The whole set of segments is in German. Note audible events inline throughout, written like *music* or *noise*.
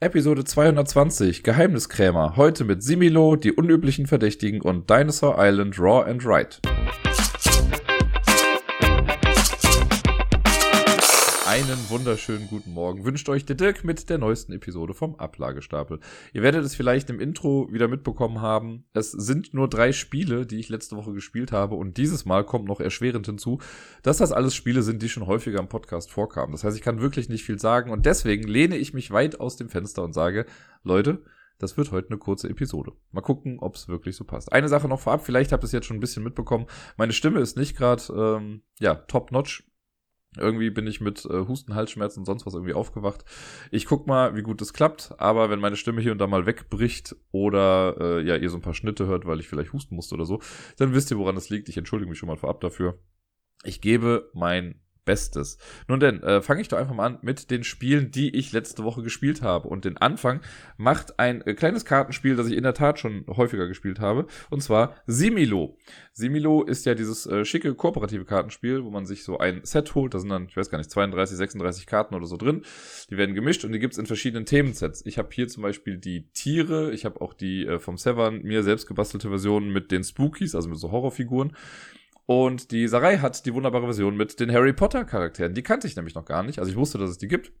Episode 220 Geheimniskrämer. Heute mit Similo, die unüblichen Verdächtigen und Dinosaur Island Raw and Right. Einen wunderschönen guten Morgen wünscht euch der Dirk mit der neuesten Episode vom Ablagestapel. Ihr werdet es vielleicht im Intro wieder mitbekommen haben. Es sind nur drei Spiele, die ich letzte Woche gespielt habe und dieses Mal kommt noch erschwerend hinzu, dass das alles Spiele sind, die schon häufiger im Podcast vorkamen. Das heißt, ich kann wirklich nicht viel sagen und deswegen lehne ich mich weit aus dem Fenster und sage, Leute, das wird heute eine kurze Episode. Mal gucken, ob es wirklich so passt. Eine Sache noch vorab, vielleicht habt ihr es jetzt schon ein bisschen mitbekommen. Meine Stimme ist nicht gerade ähm, ja top-notch. Irgendwie bin ich mit äh, Husten, Halsschmerzen und sonst was irgendwie aufgewacht. Ich guck mal, wie gut es klappt, aber wenn meine Stimme hier und da mal wegbricht oder äh, ja, ihr so ein paar Schnitte hört, weil ich vielleicht husten musste oder so, dann wisst ihr, woran es liegt. Ich entschuldige mich schon mal vorab dafür. Ich gebe mein Bestes. Nun denn, äh, fange ich doch einfach mal an mit den Spielen, die ich letzte Woche gespielt habe. Und den Anfang macht ein äh, kleines Kartenspiel, das ich in der Tat schon häufiger gespielt habe. Und zwar Similo. Similo ist ja dieses äh, schicke kooperative Kartenspiel, wo man sich so ein Set holt. Da sind dann, ich weiß gar nicht, 32, 36 Karten oder so drin. Die werden gemischt und die gibt's in verschiedenen Themensets. Ich habe hier zum Beispiel die Tiere. Ich habe auch die äh, vom Severn mir selbst gebastelte Version mit den Spookies, also mit so Horrorfiguren. Und die Sarai hat die wunderbare Version mit den Harry Potter Charakteren. Die kannte ich nämlich noch gar nicht. Also ich wusste, dass es die gibt.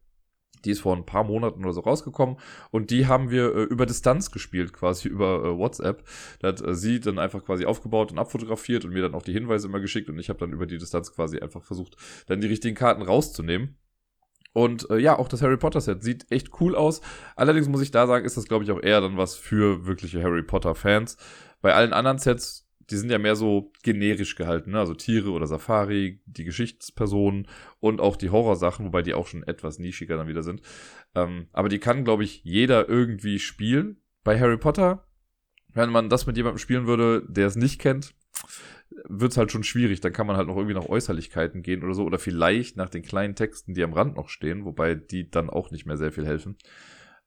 Die ist vor ein paar Monaten oder so rausgekommen und die haben wir äh, über Distanz gespielt, quasi *laughs* über äh, WhatsApp. Da hat äh, sie dann einfach quasi aufgebaut und abfotografiert und mir dann auch die Hinweise immer geschickt und ich habe dann über die Distanz quasi einfach versucht, dann die richtigen Karten rauszunehmen. Und äh, ja, auch das Harry Potter Set sieht echt cool aus. Allerdings muss ich da sagen, ist das glaube ich auch eher dann was für wirkliche Harry Potter Fans. Bei allen anderen Sets die sind ja mehr so generisch gehalten, ne? also Tiere oder Safari, die Geschichtspersonen und auch die Horrorsachen, wobei die auch schon etwas nischiger dann wieder sind. Ähm, aber die kann, glaube ich, jeder irgendwie spielen. Bei Harry Potter, wenn man das mit jemandem spielen würde, der es nicht kennt, wird es halt schon schwierig. Dann kann man halt noch irgendwie nach Äußerlichkeiten gehen oder so oder vielleicht nach den kleinen Texten, die am Rand noch stehen, wobei die dann auch nicht mehr sehr viel helfen.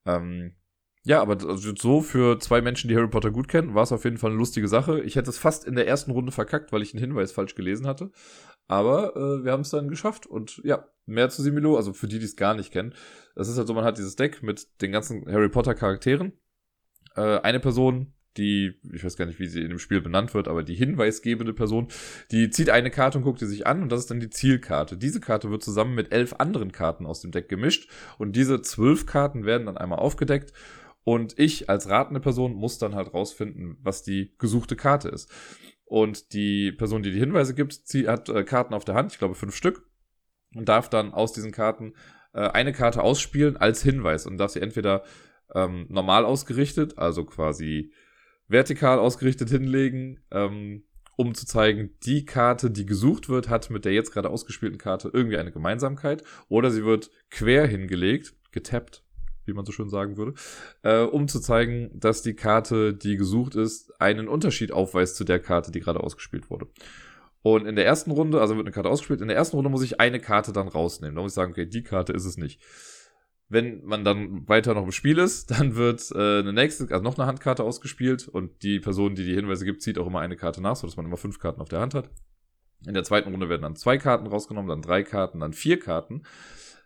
Ähm, ja, aber also so für zwei Menschen, die Harry Potter gut kennen, war es auf jeden Fall eine lustige Sache. Ich hätte es fast in der ersten Runde verkackt, weil ich einen Hinweis falsch gelesen hatte. Aber äh, wir haben es dann geschafft. Und ja, mehr zu Similo, also für die, die es gar nicht kennen. Das ist halt so, man hat dieses Deck mit den ganzen Harry Potter Charakteren. Äh, eine Person, die, ich weiß gar nicht, wie sie in dem Spiel benannt wird, aber die hinweisgebende Person, die zieht eine Karte und guckt sie sich an und das ist dann die Zielkarte. Diese Karte wird zusammen mit elf anderen Karten aus dem Deck gemischt und diese zwölf Karten werden dann einmal aufgedeckt und ich als ratende Person muss dann halt rausfinden, was die gesuchte Karte ist. Und die Person, die die Hinweise gibt, sie hat äh, Karten auf der Hand, ich glaube fünf Stück, und darf dann aus diesen Karten äh, eine Karte ausspielen als Hinweis und darf sie entweder ähm, normal ausgerichtet, also quasi vertikal ausgerichtet hinlegen, ähm, um zu zeigen, die Karte, die gesucht wird, hat mit der jetzt gerade ausgespielten Karte irgendwie eine Gemeinsamkeit, oder sie wird quer hingelegt, getappt, wie man so schön sagen würde, äh, um zu zeigen, dass die Karte, die gesucht ist, einen Unterschied aufweist zu der Karte, die gerade ausgespielt wurde. Und in der ersten Runde, also wird eine Karte ausgespielt, in der ersten Runde muss ich eine Karte dann rausnehmen. Da muss ich sagen, okay, die Karte ist es nicht. Wenn man dann weiter noch im Spiel ist, *laughs* dann wird äh, eine nächste, also noch eine Handkarte ausgespielt und die Person, die die Hinweise gibt, zieht auch immer eine Karte nach, sodass man immer fünf Karten auf der Hand hat. In der zweiten Runde werden dann zwei Karten rausgenommen, dann drei Karten, dann vier Karten.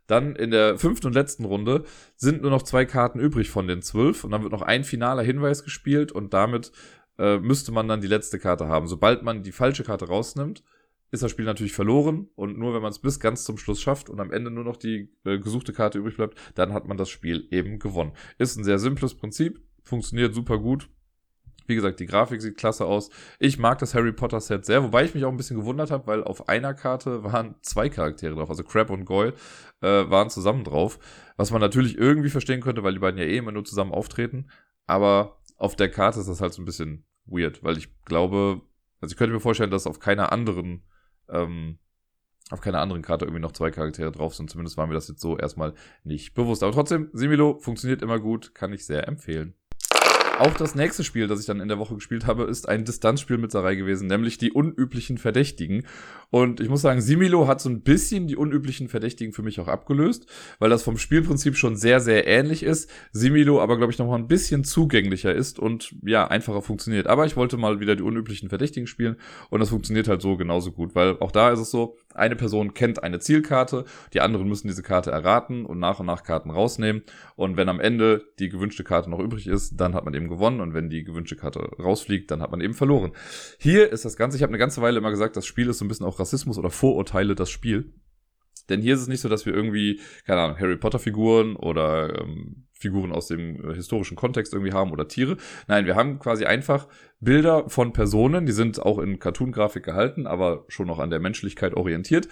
Dann in der fünften und letzten Runde sind nur noch zwei Karten übrig von den zwölf und dann wird noch ein finaler Hinweis gespielt und damit äh, müsste man dann die letzte Karte haben. Sobald man die falsche Karte rausnimmt, ist das Spiel natürlich verloren und nur wenn man es bis ganz zum Schluss schafft und am Ende nur noch die äh, gesuchte Karte übrig bleibt, dann hat man das Spiel eben gewonnen. Ist ein sehr simples Prinzip, funktioniert super gut, wie gesagt, die Grafik sieht klasse aus. Ich mag das Harry Potter Set sehr, wobei ich mich auch ein bisschen gewundert habe, weil auf einer Karte waren zwei Charaktere drauf, also Crab und Goyle äh, waren zusammen drauf. Was man natürlich irgendwie verstehen könnte, weil die beiden ja eh immer nur zusammen auftreten. Aber auf der Karte ist das halt so ein bisschen weird, weil ich glaube, also ich könnte mir vorstellen, dass auf keiner anderen, ähm, auf keiner anderen Karte irgendwie noch zwei Charaktere drauf sind. Zumindest war mir das jetzt so erstmal nicht bewusst. Aber trotzdem, Similo funktioniert immer gut, kann ich sehr empfehlen. Auch das nächste Spiel, das ich dann in der Woche gespielt habe, ist ein Distanzspiel mit Sarai gewesen, nämlich die unüblichen Verdächtigen. Und ich muss sagen, Similo hat so ein bisschen die unüblichen Verdächtigen für mich auch abgelöst, weil das vom Spielprinzip schon sehr, sehr ähnlich ist. Similo aber, glaube ich, noch mal ein bisschen zugänglicher ist und ja, einfacher funktioniert. Aber ich wollte mal wieder die unüblichen Verdächtigen spielen und das funktioniert halt so genauso gut, weil auch da ist es so, eine Person kennt eine Zielkarte, die anderen müssen diese Karte erraten und nach und nach Karten rausnehmen. Und wenn am Ende die gewünschte Karte noch übrig ist, dann hat man eben gewonnen. Und wenn die gewünschte Karte rausfliegt, dann hat man eben verloren. Hier ist das Ganze, ich habe eine ganze Weile immer gesagt, das Spiel ist so ein bisschen auch Rassismus oder Vorurteile das Spiel. Denn hier ist es nicht so, dass wir irgendwie, keine Ahnung, Harry Potter Figuren oder ähm, Figuren aus dem äh, historischen Kontext irgendwie haben oder Tiere. Nein, wir haben quasi einfach Bilder von Personen, die sind auch in Cartoon-Grafik gehalten, aber schon noch an der Menschlichkeit orientiert.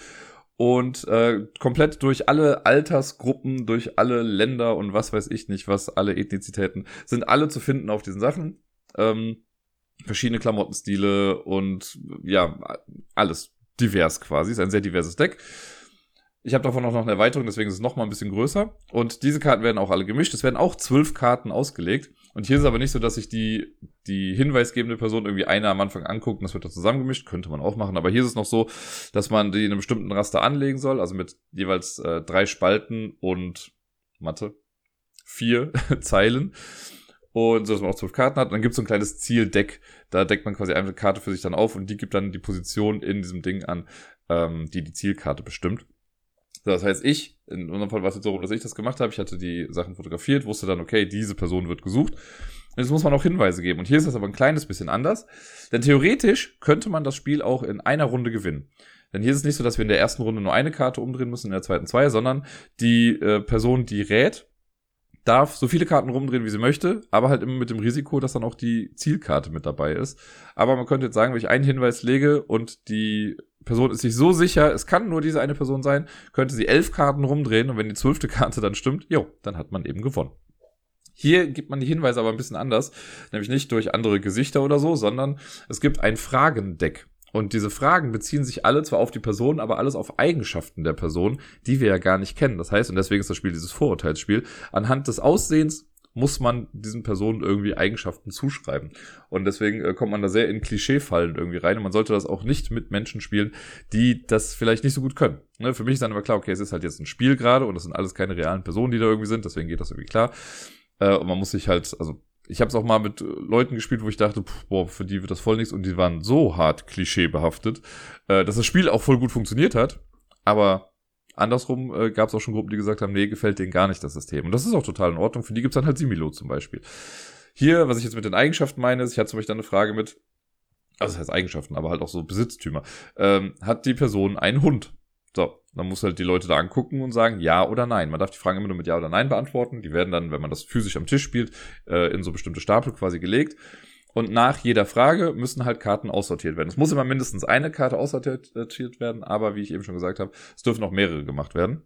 Und äh, komplett durch alle Altersgruppen, durch alle Länder und was weiß ich nicht, was alle Ethnizitäten, sind alle zu finden auf diesen Sachen. Ähm, verschiedene Klamottenstile und ja, alles divers quasi. Ist ein sehr diverses Deck. Ich habe davon auch noch eine Erweiterung, deswegen ist es noch mal ein bisschen größer. Und diese Karten werden auch alle gemischt. Es werden auch zwölf Karten ausgelegt. Und hier ist es aber nicht so, dass sich die, die hinweisgebende Person irgendwie eine am Anfang anguckt und das wird da zusammengemischt. Könnte man auch machen. Aber hier ist es noch so, dass man die in einem bestimmten Raster anlegen soll. Also mit jeweils äh, drei Spalten und Mathe. Vier *laughs* Zeilen. Und so, dass man auch zwölf Karten hat. Und dann gibt es so ein kleines Zieldeck. Da deckt man quasi eine Karte für sich dann auf und die gibt dann die Position in diesem Ding an, ähm, die die Zielkarte bestimmt. Das heißt, ich, in unserem Fall war es jetzt so, dass ich das gemacht habe. Ich hatte die Sachen fotografiert, wusste dann, okay, diese Person wird gesucht. Und jetzt muss man auch Hinweise geben. Und hier ist das aber ein kleines bisschen anders. Denn theoretisch könnte man das Spiel auch in einer Runde gewinnen. Denn hier ist es nicht so, dass wir in der ersten Runde nur eine Karte umdrehen müssen, in der zweiten zwei, sondern die äh, Person, die rät, darf so viele Karten rumdrehen, wie sie möchte, aber halt immer mit dem Risiko, dass dann auch die Zielkarte mit dabei ist. Aber man könnte jetzt sagen, wenn ich einen Hinweis lege und die Person ist sich so sicher, es kann nur diese eine Person sein, könnte sie elf Karten rumdrehen und wenn die zwölfte Karte dann stimmt, jo, dann hat man eben gewonnen. Hier gibt man die Hinweise aber ein bisschen anders, nämlich nicht durch andere Gesichter oder so, sondern es gibt ein Fragendeck. Und diese Fragen beziehen sich alle zwar auf die Person, aber alles auf Eigenschaften der Person, die wir ja gar nicht kennen. Das heißt, und deswegen ist das Spiel dieses Vorurteilsspiel, anhand des Aussehens muss man diesen Personen irgendwie Eigenschaften zuschreiben. Und deswegen äh, kommt man da sehr in Klischeefallen irgendwie rein. Und man sollte das auch nicht mit Menschen spielen, die das vielleicht nicht so gut können. Ne? Für mich ist dann aber klar, okay, es ist halt jetzt ein Spiel gerade und das sind alles keine realen Personen, die da irgendwie sind. Deswegen geht das irgendwie klar. Äh, und man muss sich halt, also ich habe es auch mal mit äh, Leuten gespielt, wo ich dachte, pff, boah, für die wird das voll nichts und die waren so hart klischeebehaftet, äh, dass das Spiel auch voll gut funktioniert hat. Aber andersrum äh, gab es auch schon Gruppen, die gesagt haben, nee, gefällt denen gar nicht das System. Und das ist auch total in Ordnung. Für die gibt's dann halt Similo zum Beispiel. Hier, was ich jetzt mit den Eigenschaften meine, ist, ich hatte zum Beispiel eine Frage mit, also das heißt Eigenschaften, aber halt auch so Besitztümer. Ähm, hat die Person einen Hund? So, dann muss halt die Leute da angucken und sagen ja oder nein. Man darf die Fragen immer nur mit ja oder nein beantworten. Die werden dann, wenn man das physisch am Tisch spielt, äh, in so bestimmte Stapel quasi gelegt. Und nach jeder Frage müssen halt Karten aussortiert werden. Es muss immer mindestens eine Karte aussortiert werden, aber wie ich eben schon gesagt habe, es dürfen auch mehrere gemacht werden.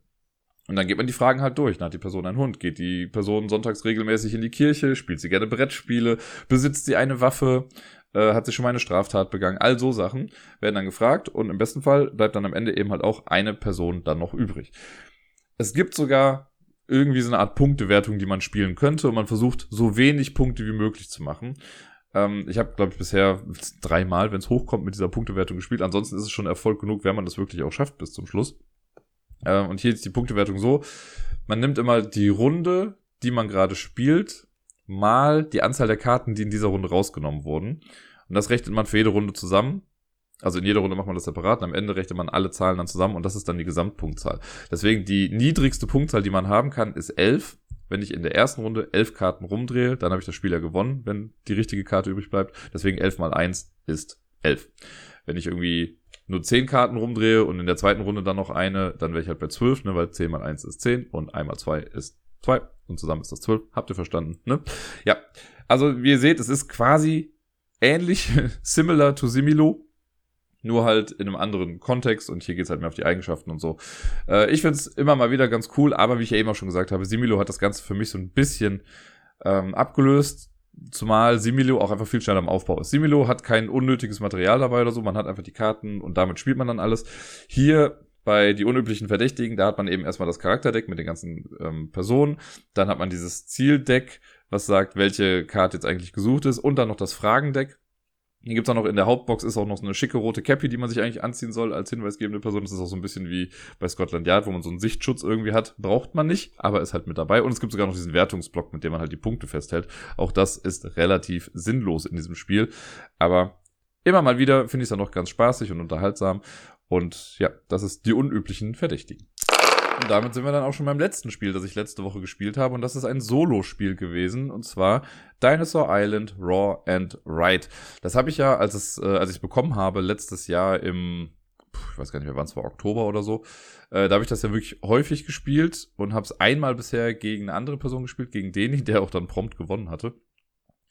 Und dann geht man die Fragen halt durch. Hat die Person einen Hund? Geht die Person sonntags regelmäßig in die Kirche? Spielt sie gerne Brettspiele? Besitzt sie eine Waffe? Äh, hat sie schon mal eine Straftat begangen? All so Sachen werden dann gefragt und im besten Fall bleibt dann am Ende eben halt auch eine Person dann noch übrig. Es gibt sogar irgendwie so eine Art Punktewertung, die man spielen könnte und man versucht so wenig Punkte wie möglich zu machen. Ähm, ich habe, glaube ich, bisher dreimal, wenn es hochkommt, mit dieser Punktewertung gespielt. Ansonsten ist es schon Erfolg genug, wenn man das wirklich auch schafft bis zum Schluss. Ähm, und hier ist die Punktewertung so, man nimmt immer die Runde, die man gerade spielt, mal die Anzahl der Karten, die in dieser Runde rausgenommen wurden. Und das rechnet man für jede Runde zusammen. Also in jeder Runde macht man das separat und am Ende rechnet man alle Zahlen dann zusammen und das ist dann die Gesamtpunktzahl. Deswegen die niedrigste Punktzahl, die man haben kann, ist 11 wenn ich in der ersten Runde elf Karten rumdrehe, dann habe ich das Spiel ja gewonnen, wenn die richtige Karte übrig bleibt. Deswegen elf mal eins ist elf. Wenn ich irgendwie nur zehn Karten rumdrehe und in der zweiten Runde dann noch eine, dann wäre ich halt bei zwölf, ne, weil zehn mal eins ist zehn und einmal zwei ist zwei und zusammen ist das zwölf. Habt ihr verstanden, ne? Ja. Also, wie ihr seht, es ist quasi ähnlich, *laughs* similar to Similo, nur halt in einem anderen Kontext und hier geht's halt mehr auf die Eigenschaften und so. Äh, ich find's immer mal wieder ganz cool, aber wie ich ja eben auch schon gesagt habe, Similo hat das Ganze für mich so ein bisschen ähm, abgelöst. Zumal Similo auch einfach viel schneller im Aufbau ist. Similo hat kein unnötiges Material dabei oder so, man hat einfach die Karten und damit spielt man dann alles. Hier bei die unüblichen Verdächtigen, da hat man eben erstmal das Charakterdeck mit den ganzen ähm, Personen, dann hat man dieses Zieldeck, was sagt, welche Karte jetzt eigentlich gesucht ist und dann noch das Fragendeck. Hier gibt's auch noch in der Hauptbox ist auch noch so eine schicke rote Cappy, die man sich eigentlich anziehen soll als hinweisgebende Person. Das ist auch so ein bisschen wie bei Scotland Yard, wo man so einen Sichtschutz irgendwie hat. Braucht man nicht, aber ist halt mit dabei. Und es gibt sogar noch diesen Wertungsblock, mit dem man halt die Punkte festhält. Auch das ist relativ sinnlos in diesem Spiel. Aber immer mal wieder finde ich es dann noch ganz spaßig und unterhaltsam. Und ja, das ist die unüblichen Verdächtigen. Und damit sind wir dann auch schon beim letzten Spiel, das ich letzte Woche gespielt habe. Und das ist ein Solo-Spiel gewesen. Und zwar Dinosaur Island Raw and Ride. Das habe ich ja, als, es, äh, als ich es bekommen habe, letztes Jahr im, ich weiß gar nicht mehr wann es war, Oktober oder so. Äh, da habe ich das ja wirklich häufig gespielt und habe es einmal bisher gegen eine andere Person gespielt, gegen Deni, der auch dann prompt gewonnen hatte.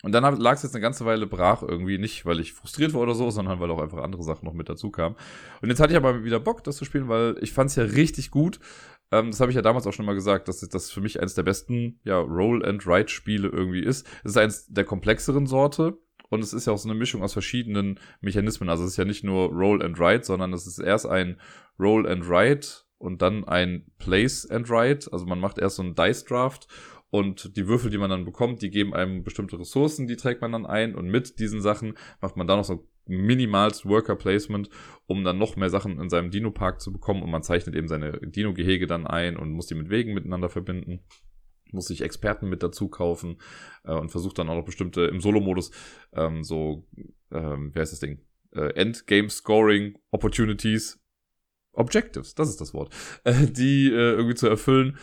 Und dann lag es jetzt eine ganze Weile brach irgendwie, nicht weil ich frustriert war oder so, sondern weil auch einfach andere Sachen noch mit dazu kamen. Und jetzt hatte ich aber wieder Bock, das zu spielen, weil ich fand es ja richtig gut. Ähm, das habe ich ja damals auch schon mal gesagt, dass das für mich eines der besten ja, Roll-and-Write-Spiele irgendwie ist. Es ist eines der komplexeren Sorte. Und es ist ja auch so eine Mischung aus verschiedenen Mechanismen. Also es ist ja nicht nur Roll and Write, sondern es ist erst ein Roll and Write und dann ein Place and Write. Also man macht erst so einen Dice Draft und die Würfel, die man dann bekommt, die geben einem bestimmte Ressourcen, die trägt man dann ein. Und mit diesen Sachen macht man dann noch so minimalst Worker Placement, um dann noch mehr Sachen in seinem Dino-Park zu bekommen. Und man zeichnet eben seine Dino-Gehege dann ein und muss die mit Wegen miteinander verbinden. Muss sich Experten mit dazu kaufen äh, und versucht dann auch noch bestimmte im Solo-Modus ähm, so, ähm, wer ist das Ding? Äh, Endgame Scoring Opportunities Objectives, das ist das Wort, *laughs* äh, die äh, irgendwie zu erfüllen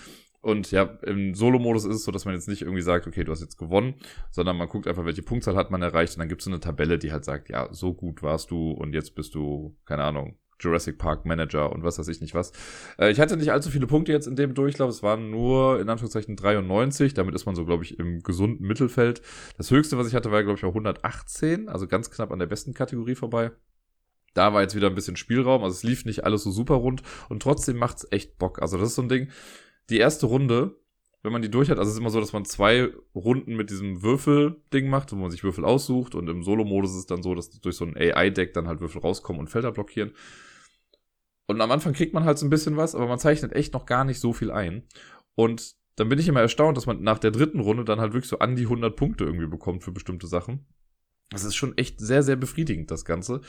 und ja, im Solo-Modus ist es so, dass man jetzt nicht irgendwie sagt, okay, du hast jetzt gewonnen, sondern man guckt einfach, welche Punktzahl hat man erreicht und dann gibt es so eine Tabelle, die halt sagt, ja, so gut warst du und jetzt bist du, keine Ahnung, Jurassic Park Manager und was weiß ich nicht was. Äh, ich hatte nicht allzu viele Punkte jetzt in dem Durchlauf. Es waren nur in Anführungszeichen 93. Damit ist man so, glaube ich, im gesunden Mittelfeld. Das höchste, was ich hatte, war, glaube ich, auch 118. Also ganz knapp an der besten Kategorie vorbei. Da war jetzt wieder ein bisschen Spielraum. Also es lief nicht alles so super rund. Und trotzdem macht's echt Bock. Also das ist so ein Ding die erste Runde, wenn man die durch hat, also es ist immer so, dass man zwei Runden mit diesem Würfel-Ding macht, wo man sich Würfel aussucht und im Solo-Modus ist es dann so, dass durch so ein AI-Deck dann halt Würfel rauskommen und Felder blockieren. Und am Anfang kriegt man halt so ein bisschen was, aber man zeichnet echt noch gar nicht so viel ein. Und dann bin ich immer erstaunt, dass man nach der dritten Runde dann halt wirklich so an die 100 Punkte irgendwie bekommt für bestimmte Sachen. Das ist schon echt sehr, sehr befriedigend, das Ganze.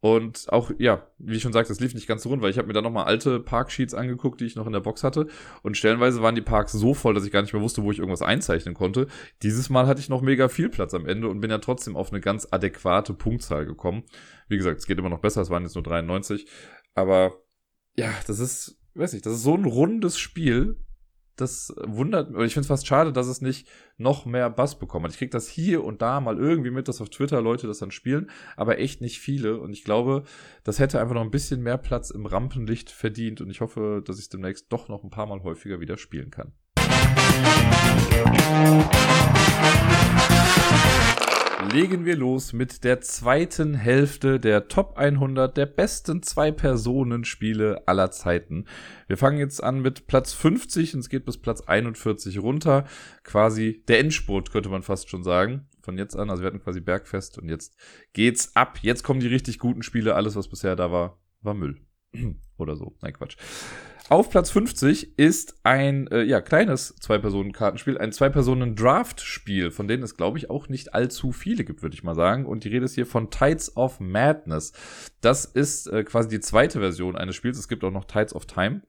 Und auch, ja, wie ich schon sagte, es lief nicht ganz so rund, weil ich habe mir dann nochmal alte Parksheets angeguckt, die ich noch in der Box hatte. Und stellenweise waren die Parks so voll, dass ich gar nicht mehr wusste, wo ich irgendwas einzeichnen konnte. Dieses Mal hatte ich noch mega viel Platz am Ende und bin ja trotzdem auf eine ganz adäquate Punktzahl gekommen. Wie gesagt, es geht immer noch besser, es waren jetzt nur 93. Aber ja, das ist, weiß ich, das ist so ein rundes Spiel das wundert, oder ich finde es fast schade, dass es nicht noch mehr Bass bekommen hat. Ich kriege das hier und da mal irgendwie mit, dass auf Twitter Leute das dann spielen, aber echt nicht viele. Und ich glaube, das hätte einfach noch ein bisschen mehr Platz im Rampenlicht verdient. Und ich hoffe, dass ich es demnächst doch noch ein paar Mal häufiger wieder spielen kann. Legen wir los mit der zweiten Hälfte der Top 100 der besten Zwei-Personen-Spiele aller Zeiten. Wir fangen jetzt an mit Platz 50 und es geht bis Platz 41 runter. Quasi der Endspurt, könnte man fast schon sagen. Von jetzt an, also wir hatten quasi Bergfest und jetzt geht's ab. Jetzt kommen die richtig guten Spiele. Alles, was bisher da war, war Müll. *clears throat* Oder so. Nein, Quatsch. Auf Platz 50 ist ein äh, ja, kleines Zwei-Personen-Kartenspiel, ein Zwei-Personen-Draft-Spiel, von denen es, glaube ich, auch nicht allzu viele gibt, würde ich mal sagen. Und die Rede ist hier von Tides of Madness. Das ist äh, quasi die zweite Version eines Spiels. Es gibt auch noch Tides of Time.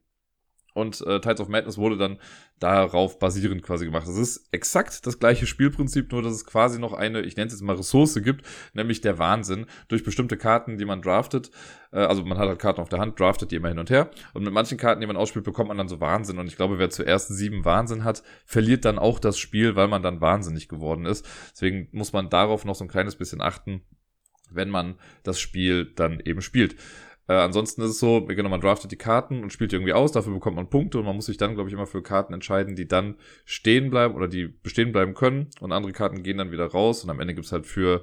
Und äh, Tides of Madness wurde dann darauf basierend quasi gemacht. Es ist exakt das gleiche Spielprinzip, nur dass es quasi noch eine, ich nenne es jetzt mal Ressource gibt, nämlich der Wahnsinn. Durch bestimmte Karten, die man draftet, äh, also man hat halt Karten auf der Hand, draftet die immer hin und her. Und mit manchen Karten, die man ausspielt, bekommt man dann so Wahnsinn. Und ich glaube, wer zuerst sieben Wahnsinn hat, verliert dann auch das Spiel, weil man dann wahnsinnig geworden ist. Deswegen muss man darauf noch so ein kleines bisschen achten, wenn man das Spiel dann eben spielt. Äh, ansonsten ist es so, genau, man draftet die Karten und spielt die irgendwie aus, dafür bekommt man Punkte und man muss sich dann, glaube ich, immer für Karten entscheiden, die dann stehen bleiben oder die bestehen bleiben können und andere Karten gehen dann wieder raus und am Ende gibt's halt für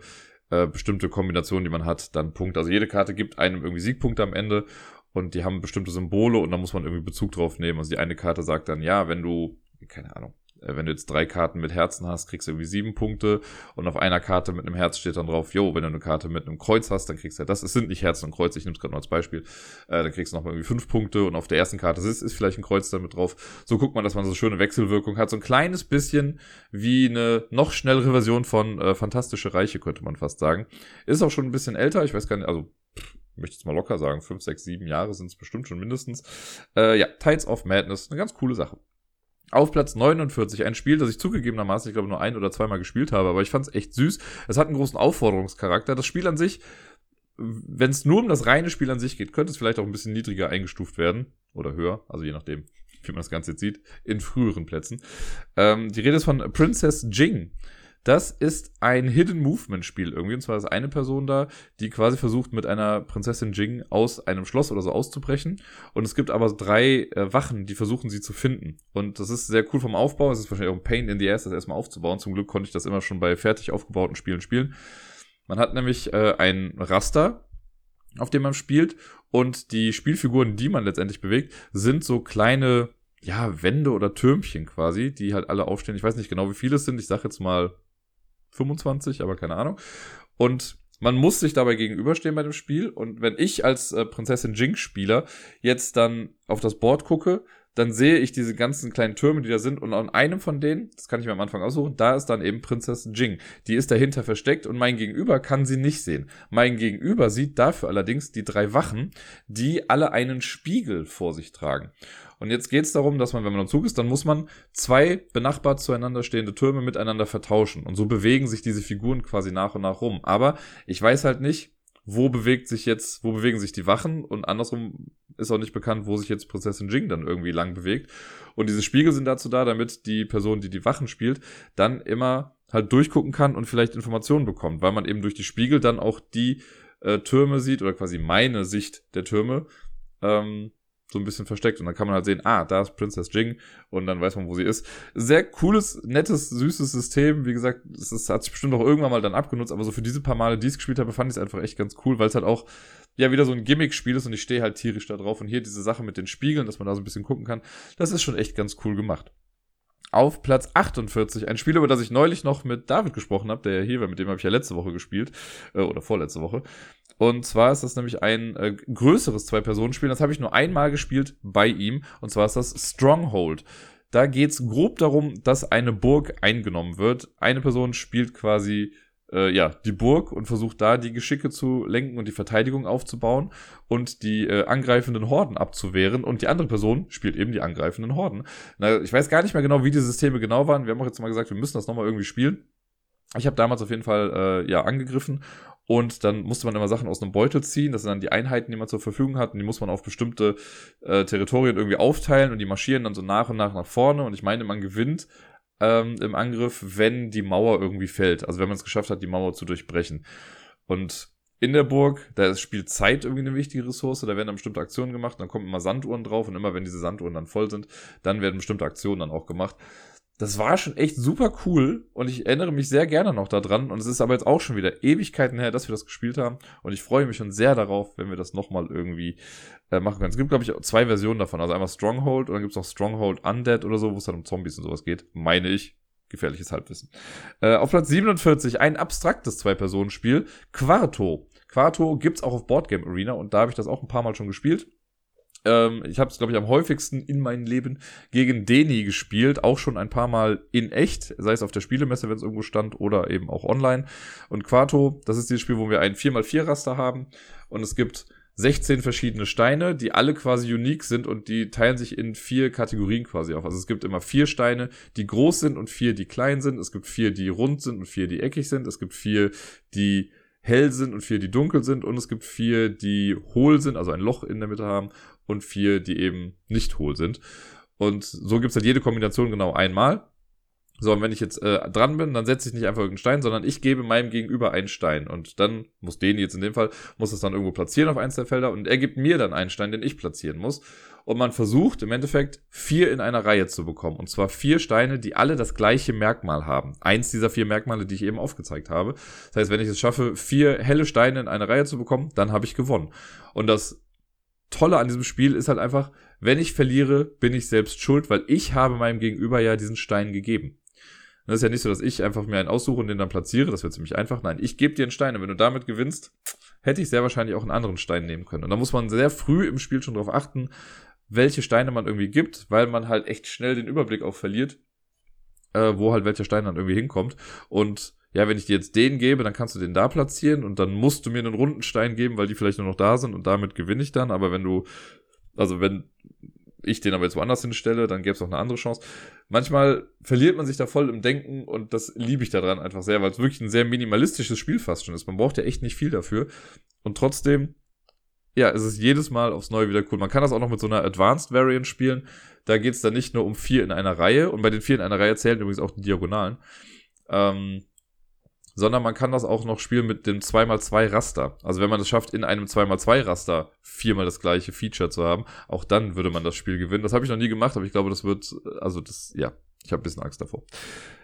äh, bestimmte Kombinationen, die man hat, dann Punkte. Also jede Karte gibt einem irgendwie Siegpunkte am Ende und die haben bestimmte Symbole und da muss man irgendwie Bezug drauf nehmen. Also die eine Karte sagt dann, ja, wenn du, keine Ahnung, wenn du jetzt drei Karten mit Herzen hast, kriegst du irgendwie sieben Punkte und auf einer Karte mit einem Herz steht dann drauf, jo, wenn du eine Karte mit einem Kreuz hast, dann kriegst du ja das. Es sind nicht Herzen und Kreuz, ich nehme es gerade nur als Beispiel. Äh, dann kriegst du nochmal irgendwie fünf Punkte und auf der ersten Karte ist, ist vielleicht ein Kreuz damit drauf. So guckt man, dass man so schöne Wechselwirkung hat. So ein kleines bisschen wie eine noch schnellere Version von äh, Fantastische Reiche, könnte man fast sagen. Ist auch schon ein bisschen älter, ich weiß gar nicht, also ich möchte jetzt mal locker sagen, fünf, sechs, sieben Jahre sind es bestimmt schon mindestens. Äh, ja, Tides of Madness, eine ganz coole Sache. Auf Platz 49, ein Spiel, das ich zugegebenermaßen, ich glaube, nur ein oder zweimal gespielt habe, aber ich fand es echt süß. Es hat einen großen Aufforderungscharakter. Das Spiel an sich, wenn es nur um das reine Spiel an sich geht, könnte es vielleicht auch ein bisschen niedriger eingestuft werden. Oder höher, also je nachdem, wie man das Ganze jetzt sieht, in früheren Plätzen. Ähm, die Rede ist von Princess Jing. Das ist ein Hidden Movement Spiel irgendwie. Und zwar ist eine Person da, die quasi versucht, mit einer Prinzessin Jing aus einem Schloss oder so auszubrechen. Und es gibt aber drei äh, Wachen, die versuchen, sie zu finden. Und das ist sehr cool vom Aufbau. Es ist wahrscheinlich auch ein Pain in the Ass, das erstmal aufzubauen. Zum Glück konnte ich das immer schon bei fertig aufgebauten Spielen spielen. Man hat nämlich äh, ein Raster, auf dem man spielt. Und die Spielfiguren, die man letztendlich bewegt, sind so kleine ja, Wände oder Türmchen quasi, die halt alle aufstehen. Ich weiß nicht genau, wie viele es sind. Ich sage jetzt mal 25, aber keine Ahnung. Und man muss sich dabei gegenüberstehen bei dem Spiel. Und wenn ich als äh, Prinzessin Jinx-Spieler jetzt dann auf das Board gucke, dann sehe ich diese ganzen kleinen Türme, die da sind. Und an einem von denen, das kann ich mir am Anfang aussuchen, da ist dann eben Prinzessin Jing. Die ist dahinter versteckt und mein Gegenüber kann sie nicht sehen. Mein Gegenüber sieht dafür allerdings die drei Wachen, die alle einen Spiegel vor sich tragen. Und jetzt geht es darum, dass man, wenn man am Zug ist, dann muss man zwei benachbart zueinander stehende Türme miteinander vertauschen. Und so bewegen sich diese Figuren quasi nach und nach rum. Aber ich weiß halt nicht, wo bewegt sich jetzt, wo bewegen sich die Wachen und andersrum ist auch nicht bekannt, wo sich jetzt Prinzessin Jing dann irgendwie lang bewegt. Und diese Spiegel sind dazu da, damit die Person, die die Wachen spielt, dann immer halt durchgucken kann und vielleicht Informationen bekommt, weil man eben durch die Spiegel dann auch die äh, Türme sieht oder quasi meine Sicht der Türme ähm, so ein bisschen versteckt. Und dann kann man halt sehen, ah, da ist Princess Jing und dann weiß man, wo sie ist. Sehr cooles, nettes, süßes System. Wie gesagt, es ist, hat sich bestimmt auch irgendwann mal dann abgenutzt, aber so für diese paar Male, die ich gespielt habe, fand ich es einfach echt ganz cool, weil es halt auch ja wieder so ein Gimmick-Spiel ist und ich stehe halt tierisch da drauf. Und hier diese Sache mit den Spiegeln, dass man da so ein bisschen gucken kann, das ist schon echt ganz cool gemacht auf Platz 48. Ein Spiel, über das ich neulich noch mit David gesprochen habe, der ja hier war, mit dem habe ich ja letzte Woche gespielt, äh, oder vorletzte Woche. Und zwar ist das nämlich ein äh, größeres Zwei-Personen-Spiel. Das habe ich nur einmal gespielt bei ihm. Und zwar ist das Stronghold. Da geht's grob darum, dass eine Burg eingenommen wird. Eine Person spielt quasi äh, ja, die Burg und versucht da die Geschicke zu lenken und die Verteidigung aufzubauen und die äh, angreifenden Horden abzuwehren. Und die andere Person spielt eben die angreifenden Horden. Na, ich weiß gar nicht mehr genau, wie die Systeme genau waren. Wir haben auch jetzt mal gesagt, wir müssen das nochmal irgendwie spielen. Ich habe damals auf jeden Fall äh, ja angegriffen und dann musste man immer Sachen aus einem Beutel ziehen. Das sind dann die Einheiten, die man zur Verfügung hat. Und die muss man auf bestimmte äh, Territorien irgendwie aufteilen. Und die marschieren dann so nach und nach nach vorne. Und ich meine, man gewinnt ähm, im Angriff, wenn die Mauer irgendwie fällt. Also wenn man es geschafft hat, die Mauer zu durchbrechen. Und in der Burg, da spielt Zeit irgendwie eine wichtige Ressource, da werden dann bestimmte Aktionen gemacht, dann kommen immer Sanduhren drauf und immer wenn diese Sanduhren dann voll sind, dann werden bestimmte Aktionen dann auch gemacht das war schon echt super cool und ich erinnere mich sehr gerne noch daran. Und es ist aber jetzt auch schon wieder Ewigkeiten her, dass wir das gespielt haben. Und ich freue mich schon sehr darauf, wenn wir das nochmal irgendwie äh, machen können. Es gibt, glaube ich, zwei Versionen davon. Also einmal Stronghold und dann gibt es auch Stronghold Undead oder so, wo es dann um Zombies und sowas geht. Meine ich. Gefährliches Halbwissen. Äh, auf Platz 47 ein abstraktes Zwei-Personen-Spiel. Quarto. Quarto gibt's auch auf Boardgame Arena und da habe ich das auch ein paar Mal schon gespielt. Ähm, ich habe es, glaube ich, am häufigsten in meinem Leben gegen Deni gespielt, auch schon ein paar Mal in echt, sei es auf der Spielemesse, wenn es irgendwo stand, oder eben auch online. Und Quarto, das ist dieses Spiel, wo wir ein 4x4-Raster haben und es gibt 16 verschiedene Steine, die alle quasi unique sind und die teilen sich in vier Kategorien quasi auf. Also es gibt immer vier Steine, die groß sind und vier, die klein sind. Es gibt vier, die rund sind und vier, die eckig sind. Es gibt vier, die hell sind und vier, die dunkel sind. Und es gibt vier, die hohl sind, also ein Loch in der Mitte haben und vier, die eben nicht hohl sind. Und so gibt's halt jede Kombination genau einmal. So, und wenn ich jetzt äh, dran bin, dann setze ich nicht einfach irgendeinen Stein, sondern ich gebe meinem Gegenüber einen Stein. Und dann muss den jetzt in dem Fall, muss es dann irgendwo platzieren auf eins der Felder und er gibt mir dann einen Stein, den ich platzieren muss. Und man versucht im Endeffekt vier in einer Reihe zu bekommen. Und zwar vier Steine, die alle das gleiche Merkmal haben. Eins dieser vier Merkmale, die ich eben aufgezeigt habe. Das heißt, wenn ich es schaffe, vier helle Steine in eine Reihe zu bekommen, dann habe ich gewonnen. Und das Tolle an diesem Spiel ist halt einfach, wenn ich verliere, bin ich selbst schuld, weil ich habe meinem Gegenüber ja diesen Stein gegeben. Das ist ja nicht so, dass ich einfach mir einen aussuche und den dann platziere. Das wäre ziemlich einfach. Nein, ich gebe dir einen Stein und wenn du damit gewinnst, hätte ich sehr wahrscheinlich auch einen anderen Stein nehmen können. Und da muss man sehr früh im Spiel schon darauf achten, welche Steine man irgendwie gibt, weil man halt echt schnell den Überblick auch verliert, äh, wo halt welcher Stein dann irgendwie hinkommt. Und ja, wenn ich dir jetzt den gebe, dann kannst du den da platzieren und dann musst du mir einen runden Stein geben, weil die vielleicht nur noch da sind und damit gewinne ich dann. Aber wenn du, also wenn ich den aber jetzt woanders hinstelle, dann gäbe es auch eine andere Chance. Manchmal verliert man sich da voll im Denken und das liebe ich daran einfach sehr, weil es wirklich ein sehr minimalistisches Spiel fast schon ist. Man braucht ja echt nicht viel dafür. Und trotzdem, ja, es ist jedes Mal aufs Neue wieder cool. Man kann das auch noch mit so einer Advanced Variant spielen. Da geht es dann nicht nur um vier in einer Reihe und bei den vier in einer Reihe zählen übrigens auch die Diagonalen. Ähm, sondern man kann das auch noch spielen mit dem 2x2 Raster. Also wenn man es schafft, in einem 2x2 Raster viermal das gleiche Feature zu haben, auch dann würde man das Spiel gewinnen. Das habe ich noch nie gemacht, aber ich glaube, das wird, also das, ja, ich habe ein bisschen Angst davor.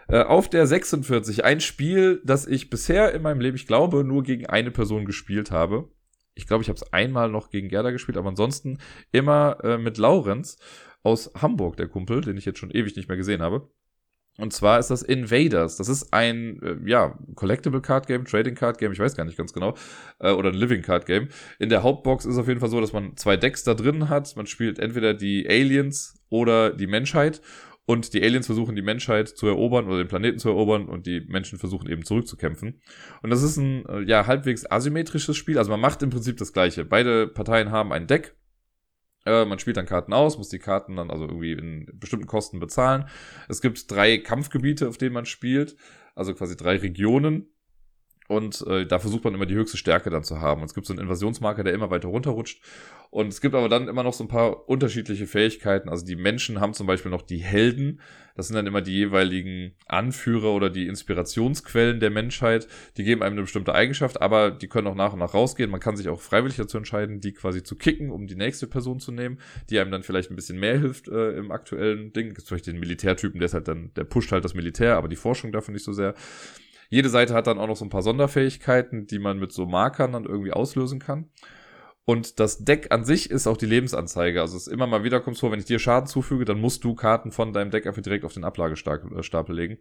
Äh, auf der 46, ein Spiel, das ich bisher in meinem Leben, ich glaube, nur gegen eine Person gespielt habe. Ich glaube, ich habe es einmal noch gegen Gerda gespielt, aber ansonsten immer äh, mit Laurenz aus Hamburg, der Kumpel, den ich jetzt schon ewig nicht mehr gesehen habe. Und zwar ist das Invaders. Das ist ein, äh, ja, Collectible Card Game, Trading Card Game, ich weiß gar nicht ganz genau, äh, oder ein Living Card Game. In der Hauptbox ist auf jeden Fall so, dass man zwei Decks da drin hat. Man spielt entweder die Aliens oder die Menschheit. Und die Aliens versuchen die Menschheit zu erobern oder den Planeten zu erobern und die Menschen versuchen eben zurückzukämpfen. Und das ist ein, äh, ja, halbwegs asymmetrisches Spiel. Also man macht im Prinzip das Gleiche. Beide Parteien haben ein Deck man spielt dann Karten aus, muss die Karten dann also irgendwie in bestimmten Kosten bezahlen. Es gibt drei Kampfgebiete, auf denen man spielt, also quasi drei Regionen. Und äh, da versucht man immer die höchste Stärke dann zu haben. Und es gibt so einen Invasionsmarker, der immer weiter runterrutscht. Und es gibt aber dann immer noch so ein paar unterschiedliche Fähigkeiten. Also die Menschen haben zum Beispiel noch die Helden. Das sind dann immer die jeweiligen Anführer oder die Inspirationsquellen der Menschheit. Die geben einem eine bestimmte Eigenschaft, aber die können auch nach und nach rausgehen. Man kann sich auch freiwillig dazu entscheiden, die quasi zu kicken, um die nächste Person zu nehmen, die einem dann vielleicht ein bisschen mehr hilft äh, im aktuellen Ding. Es gibt Beispiel den Militärtypen, der ist halt dann, der pusht halt das Militär, aber die Forschung davon nicht so sehr. Jede Seite hat dann auch noch so ein paar Sonderfähigkeiten, die man mit so Markern dann irgendwie auslösen kann. Und das Deck an sich ist auch die Lebensanzeige. Also es ist immer mal wieder kommt vor, wenn ich dir Schaden zufüge, dann musst du Karten von deinem Deck einfach direkt auf den Ablagestapel legen.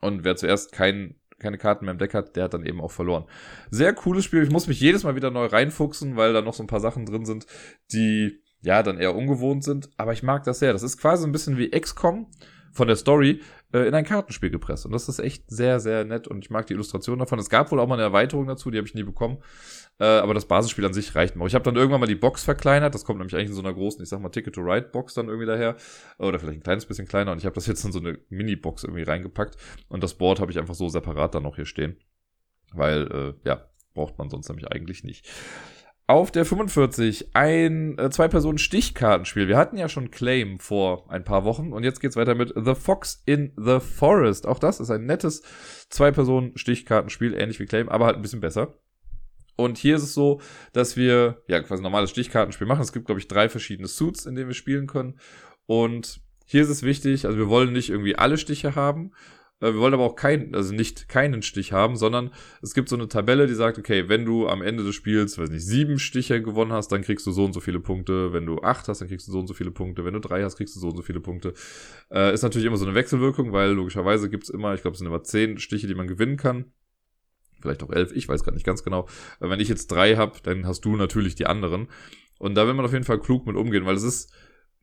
Und wer zuerst kein, keine Karten mehr im Deck hat, der hat dann eben auch verloren. Sehr cooles Spiel. Ich muss mich jedes Mal wieder neu reinfuchsen, weil da noch so ein paar Sachen drin sind, die ja dann eher ungewohnt sind. Aber ich mag das sehr. Das ist quasi ein bisschen wie XCOM von der Story äh, in ein Kartenspiel gepresst. Und das ist echt sehr, sehr nett und ich mag die Illustration davon. Es gab wohl auch mal eine Erweiterung dazu, die habe ich nie bekommen. Äh, aber das Basisspiel an sich reicht mir. Ich habe dann irgendwann mal die Box verkleinert. Das kommt nämlich eigentlich in so einer großen, ich sag mal, Ticket-to-Ride-Box dann irgendwie daher. Oder vielleicht ein kleines bisschen kleiner. Und ich habe das jetzt in so eine Mini-Box irgendwie reingepackt. Und das Board habe ich einfach so separat dann noch hier stehen. Weil, äh, ja, braucht man sonst nämlich eigentlich nicht. Auf der 45 ein äh, Zwei-Personen-Stichkartenspiel. Wir hatten ja schon Claim vor ein paar Wochen und jetzt geht's weiter mit The Fox in the Forest. Auch das ist ein nettes Zwei-Personen-Stichkartenspiel, ähnlich wie Claim, aber halt ein bisschen besser. Und hier ist es so, dass wir ja quasi ein normales Stichkartenspiel machen. Es gibt, glaube ich, drei verschiedene Suits, in denen wir spielen können. Und hier ist es wichtig, also wir wollen nicht irgendwie alle Stiche haben, wir wollen aber auch keinen, also nicht keinen Stich haben, sondern es gibt so eine Tabelle, die sagt, okay, wenn du am Ende des Spiels, weiß nicht, sieben Stiche gewonnen hast, dann kriegst du so und so viele Punkte. Wenn du acht hast, dann kriegst du so und so viele Punkte. Wenn du drei hast, kriegst du so und so viele Punkte. Äh, ist natürlich immer so eine Wechselwirkung, weil logischerweise gibt's immer, ich glaube, es sind immer zehn Stiche, die man gewinnen kann. Vielleicht auch elf, ich weiß gar nicht ganz genau. Äh, wenn ich jetzt drei habe, dann hast du natürlich die anderen. Und da will man auf jeden Fall klug mit umgehen, weil es ist,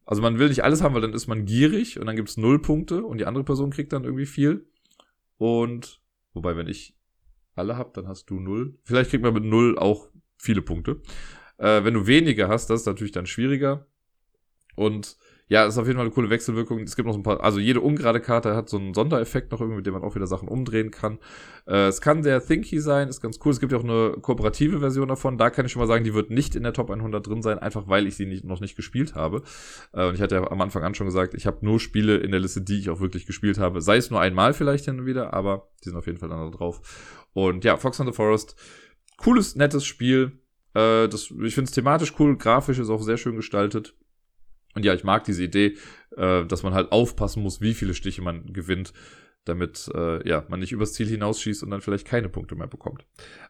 also man will nicht alles haben, weil dann ist man gierig und dann gibt's null Punkte und die andere Person kriegt dann irgendwie viel. Und, wobei, wenn ich alle hab, dann hast du null. Vielleicht kriegt man mit null auch viele Punkte. Äh, wenn du weniger hast, das ist natürlich dann schwieriger. Und ja, ist auf jeden Fall eine coole Wechselwirkung. Es gibt noch so ein paar, also jede ungerade Karte hat so einen Sondereffekt noch irgendwie, mit dem man auch wieder Sachen umdrehen kann. Äh, es kann sehr thinky sein, ist ganz cool. Es gibt ja auch eine kooperative Version davon. Da kann ich schon mal sagen, die wird nicht in der Top 100 drin sein, einfach weil ich sie nicht, noch nicht gespielt habe. Äh, und ich hatte ja am Anfang an schon gesagt, ich habe nur Spiele in der Liste, die ich auch wirklich gespielt habe. Sei es nur einmal vielleicht hin und wieder, aber die sind auf jeden Fall dann da drauf. Und ja, Fox on the Forest, cooles, nettes Spiel. Äh, das, ich finde es thematisch cool, grafisch ist auch sehr schön gestaltet. Und ja, ich mag diese Idee, äh, dass man halt aufpassen muss, wie viele Stiche man gewinnt. damit äh, ja, man nicht übers Ziel hinausschießt und dann vielleicht keine Punkte mehr bekommt.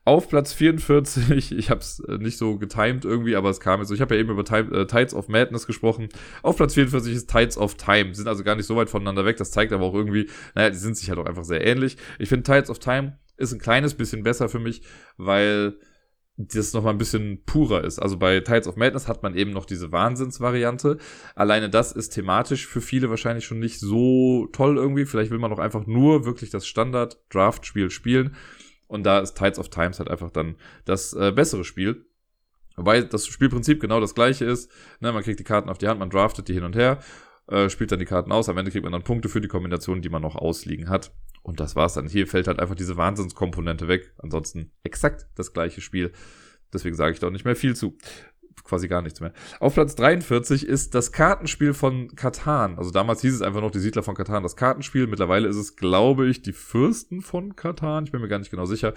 Auf Platz 44, *laughs* ich habe es äh, nicht so getimed irgendwie, aber es kam jetzt so, ich habe ja eben über äh, Tides of Madness gesprochen. Auf Platz 44 ist Tides of Time, die sind also gar nicht so weit voneinander weg, das zeigt aber auch irgendwie, naja, die sind sich halt auch einfach sehr ähnlich. Ich finde Tides of Time ist ein kleines bisschen besser für mich, weil das nochmal ein bisschen purer ist. Also bei Tides of Madness hat man eben noch diese Wahnsinnsvariante. Alleine das ist thematisch für viele wahrscheinlich schon nicht so toll irgendwie. Vielleicht will man doch einfach nur wirklich das Standard-Draft-Spiel spielen. Und da ist Tides of Times halt einfach dann das äh, bessere Spiel. Wobei das Spielprinzip genau das gleiche ist. Ne, man kriegt die Karten auf die Hand, man draftet die hin und her, äh, spielt dann die Karten aus. Am Ende kriegt man dann Punkte für die Kombinationen, die man noch ausliegen hat. Und das war's dann. Hier fällt halt einfach diese Wahnsinnskomponente weg. Ansonsten exakt das gleiche Spiel. Deswegen sage ich da nicht mehr viel zu. Quasi gar nichts mehr. Auf Platz 43 ist das Kartenspiel von Katan. Also damals hieß es einfach noch die Siedler von Katan, das Kartenspiel. Mittlerweile ist es, glaube ich, die Fürsten von Katan. Ich bin mir gar nicht genau sicher.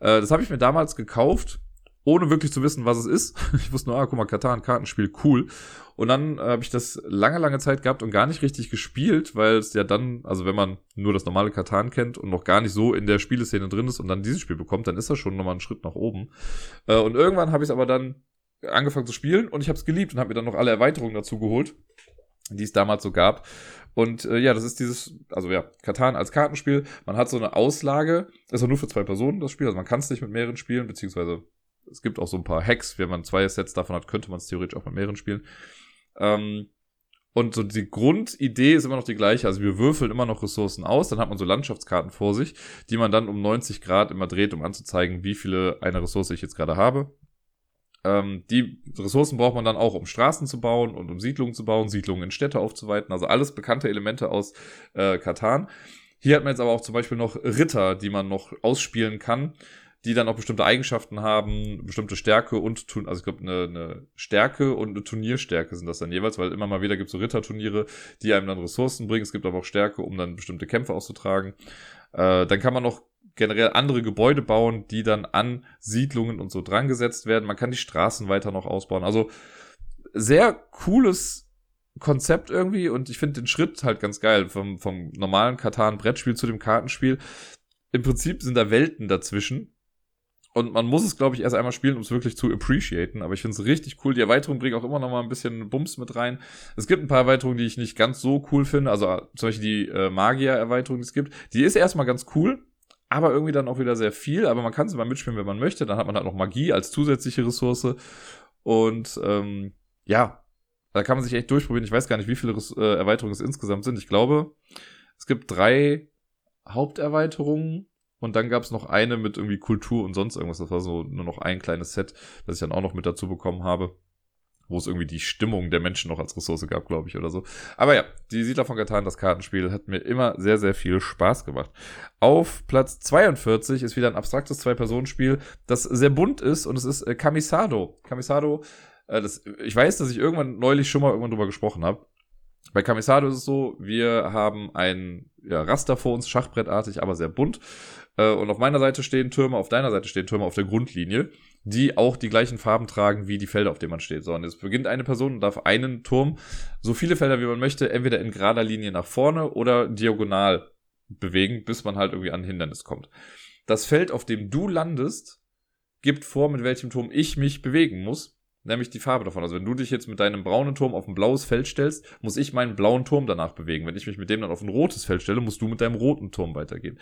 Äh, das habe ich mir damals gekauft ohne wirklich zu wissen, was es ist. *laughs* Ich wusste nur, ah, guck mal, Katan, Kartenspiel, cool. Und dann äh, habe ich das lange, lange Zeit gehabt und gar nicht richtig gespielt, weil es ja dann, also wenn man nur das normale Katan kennt und noch gar nicht so in der Spieleszene drin ist und dann dieses Spiel bekommt, dann ist das schon nochmal ein Schritt nach oben. Äh, und irgendwann habe ich es aber dann angefangen zu spielen und ich habe es geliebt und habe mir dann noch alle Erweiterungen dazu geholt, die es damals so gab. Und äh, ja, das ist dieses, also ja, Katan als Kartenspiel. Man hat so eine Auslage, ist auch nur für zwei Personen das Spiel, also man kann es nicht mit mehreren spielen, beziehungsweise es gibt auch so ein paar Hacks. Wenn man zwei Sets davon hat, könnte man es theoretisch auch mit mehreren spielen. Ähm, und so die Grundidee ist immer noch die gleiche. Also wir würfeln immer noch Ressourcen aus, dann hat man so Landschaftskarten vor sich, die man dann um 90 Grad immer dreht, um anzuzeigen, wie viele eine Ressource ich jetzt gerade habe. Ähm, die Ressourcen braucht man dann auch, um Straßen zu bauen und um Siedlungen zu bauen, Siedlungen in Städte aufzuweiten. Also alles bekannte Elemente aus äh, Katan. Hier hat man jetzt aber auch zum Beispiel noch Ritter, die man noch ausspielen kann die dann auch bestimmte Eigenschaften haben, bestimmte Stärke und also ich glaube eine, eine Stärke und eine Turnierstärke sind das dann jeweils, weil immer mal wieder gibt es so Ritterturniere, die einem dann Ressourcen bringen. Es gibt aber auch Stärke, um dann bestimmte Kämpfe auszutragen. Äh, dann kann man noch generell andere Gebäude bauen, die dann an Siedlungen und so drangesetzt werden. Man kann die Straßen weiter noch ausbauen. Also sehr cooles Konzept irgendwie und ich finde den Schritt halt ganz geil vom, vom normalen Katan-Brettspiel zu dem Kartenspiel. Im Prinzip sind da Welten dazwischen und man muss es, glaube ich, erst einmal spielen, um es wirklich zu appreciaten. Aber ich finde es richtig cool. Die Erweiterung bringt auch immer noch mal ein bisschen Bums mit rein. Es gibt ein paar Erweiterungen, die ich nicht ganz so cool finde. Also äh, zum Beispiel die äh, Magier-Erweiterung, die es gibt. Die ist erstmal ganz cool, aber irgendwie dann auch wieder sehr viel. Aber man kann sie mal mitspielen, wenn man möchte. Dann hat man halt noch Magie als zusätzliche Ressource. Und ähm, ja, da kann man sich echt durchprobieren. Ich weiß gar nicht, wie viele äh, Erweiterungen es insgesamt sind. Ich glaube, es gibt drei Haupterweiterungen und dann gab es noch eine mit irgendwie Kultur und sonst irgendwas. Das war so nur noch ein kleines Set, das ich dann auch noch mit dazu bekommen habe. Wo es irgendwie die Stimmung der Menschen noch als Ressource gab, glaube ich, oder so. Aber ja, die Siedler von Katan, das Kartenspiel, hat mir immer sehr, sehr viel Spaß gemacht. Auf Platz 42 ist wieder ein abstraktes Zwei-Personen-Spiel, das sehr bunt ist und es ist äh, Kamisado. Kamisado, äh, ich weiß, dass ich irgendwann neulich schon mal irgendwann drüber gesprochen habe. Bei Kamisado ist es so, wir haben ein ja, Raster vor uns, schachbrettartig, aber sehr bunt. Äh, und auf meiner Seite stehen Türme, auf deiner Seite stehen Türme auf der Grundlinie, die auch die gleichen Farben tragen wie die Felder, auf denen man steht. So, und jetzt beginnt eine Person und darf einen Turm, so viele Felder wie man möchte, entweder in gerader Linie nach vorne oder diagonal bewegen, bis man halt irgendwie an ein Hindernis kommt. Das Feld, auf dem du landest, gibt vor, mit welchem Turm ich mich bewegen muss nämlich die Farbe davon. Also wenn du dich jetzt mit deinem braunen Turm auf ein blaues Feld stellst, muss ich meinen blauen Turm danach bewegen. Wenn ich mich mit dem dann auf ein rotes Feld stelle, musst du mit deinem roten Turm weitergehen.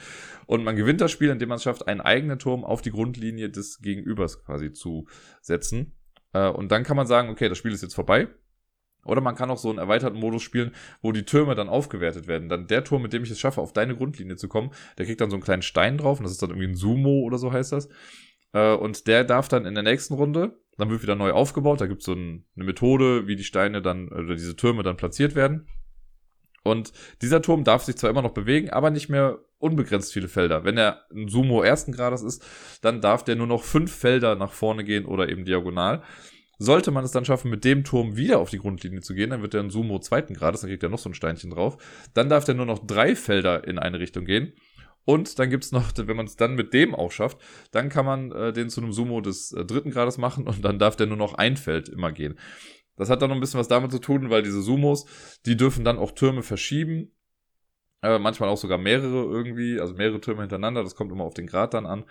Und man gewinnt das Spiel, indem man es schafft, einen eigenen Turm auf die Grundlinie des Gegenübers quasi zu setzen. Äh, und dann kann man sagen, okay, das Spiel ist jetzt vorbei. Oder man kann auch so einen erweiterten Modus spielen, wo die Türme dann aufgewertet werden. Dann der Turm, mit dem ich es schaffe, auf deine Grundlinie zu kommen, der kriegt dann so einen kleinen Stein drauf. Und das ist dann irgendwie ein Sumo oder so heißt das. Äh, und der darf dann in der nächsten Runde dann wird wieder neu aufgebaut. Da gibt es so ein, eine Methode, wie die Steine dann, oder diese Türme dann platziert werden. Und dieser Turm darf sich zwar immer noch bewegen, aber nicht mehr unbegrenzt viele Felder. Wenn er ein Sumo ersten Grades ist, dann darf der nur noch fünf Felder nach vorne gehen oder eben diagonal. Sollte man es dann schaffen, mit dem Turm wieder auf die Grundlinie zu gehen, dann wird der ein Sumo zweiten Grades, dann kriegt er noch so ein Steinchen drauf. Dann darf der nur noch drei Felder in eine Richtung gehen. Und dann gibt's noch, wenn man es dann mit dem auch schafft, dann kann man äh, den zu einem Sumo des äh, dritten Grades machen und dann darf der nur noch ein Feld immer gehen. Das hat dann noch ein bisschen was damit zu tun, weil diese Sumos, die dürfen dann auch Türme verschieben Äh, manchmal auch sogar mehrere irgendwie, also mehrere Türme hintereinander. Das kommt immer auf den Grad dann an.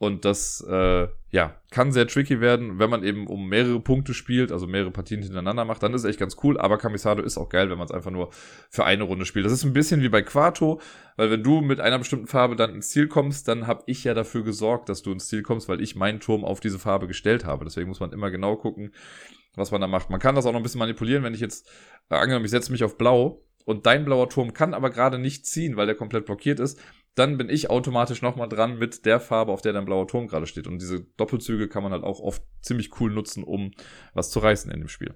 Und das, äh, ja, kann sehr tricky werden, wenn man eben um mehrere Punkte spielt, also mehrere Partien hintereinander macht, dann ist es echt ganz cool. Aber Kamisado ist auch geil, wenn man es einfach nur für eine Runde spielt. Das ist ein bisschen wie bei Quarto, weil wenn du mit einer bestimmten Farbe dann ins Ziel kommst, dann habe ich ja dafür gesorgt, dass du ins Ziel kommst, weil ich meinen Turm auf diese Farbe gestellt habe. Deswegen muss man immer genau gucken, was man da macht. Man kann das auch noch ein bisschen manipulieren, wenn ich jetzt, äh, angenommen, ich setze mich auf blau und dein blauer Turm kann aber gerade nicht ziehen, weil der komplett blockiert ist, dann bin ich automatisch nochmal dran mit der Farbe, auf der dein blauer Turm gerade steht. Und diese Doppelzüge kann man halt auch oft ziemlich cool nutzen, um was zu reißen in dem Spiel.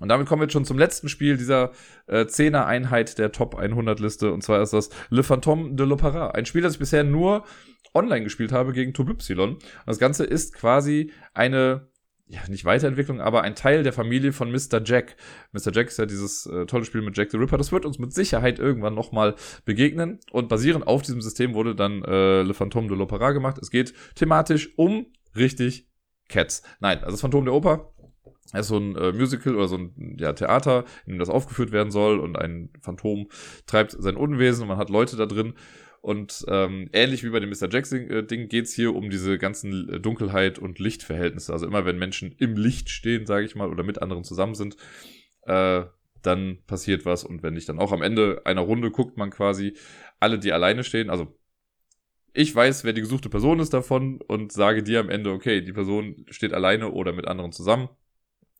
Und damit kommen wir schon zum letzten Spiel dieser äh, 10er Einheit der Top 100 Liste. Und zwar ist das Le Fantôme de l'Opéra. Ein Spiel, das ich bisher nur online gespielt habe gegen Tobypsilon. Und das Ganze ist quasi eine ja, nicht Weiterentwicklung, aber ein Teil der Familie von Mr. Jack. Mr. Jack ist ja dieses äh, tolle Spiel mit Jack the Ripper. Das wird uns mit Sicherheit irgendwann nochmal begegnen. Und basierend auf diesem System wurde dann äh, Le Phantom de l'Opéra gemacht. Es geht thematisch um richtig Cats. Nein, also das Phantom der Oper es ist so ein äh, Musical oder so ein ja, Theater, in dem das aufgeführt werden soll und ein Phantom treibt sein Unwesen und man hat Leute da drin und ähm, ähnlich wie bei dem Mr. Jackson-Ding äh, geht es hier um diese ganzen äh, Dunkelheit- und Lichtverhältnisse. Also immer wenn Menschen im Licht stehen, sage ich mal, oder mit anderen zusammen sind, äh, dann passiert was. Und wenn nicht, dann auch am Ende einer Runde guckt man quasi alle, die alleine stehen. Also ich weiß, wer die gesuchte Person ist davon und sage dir am Ende, okay, die Person steht alleine oder mit anderen zusammen.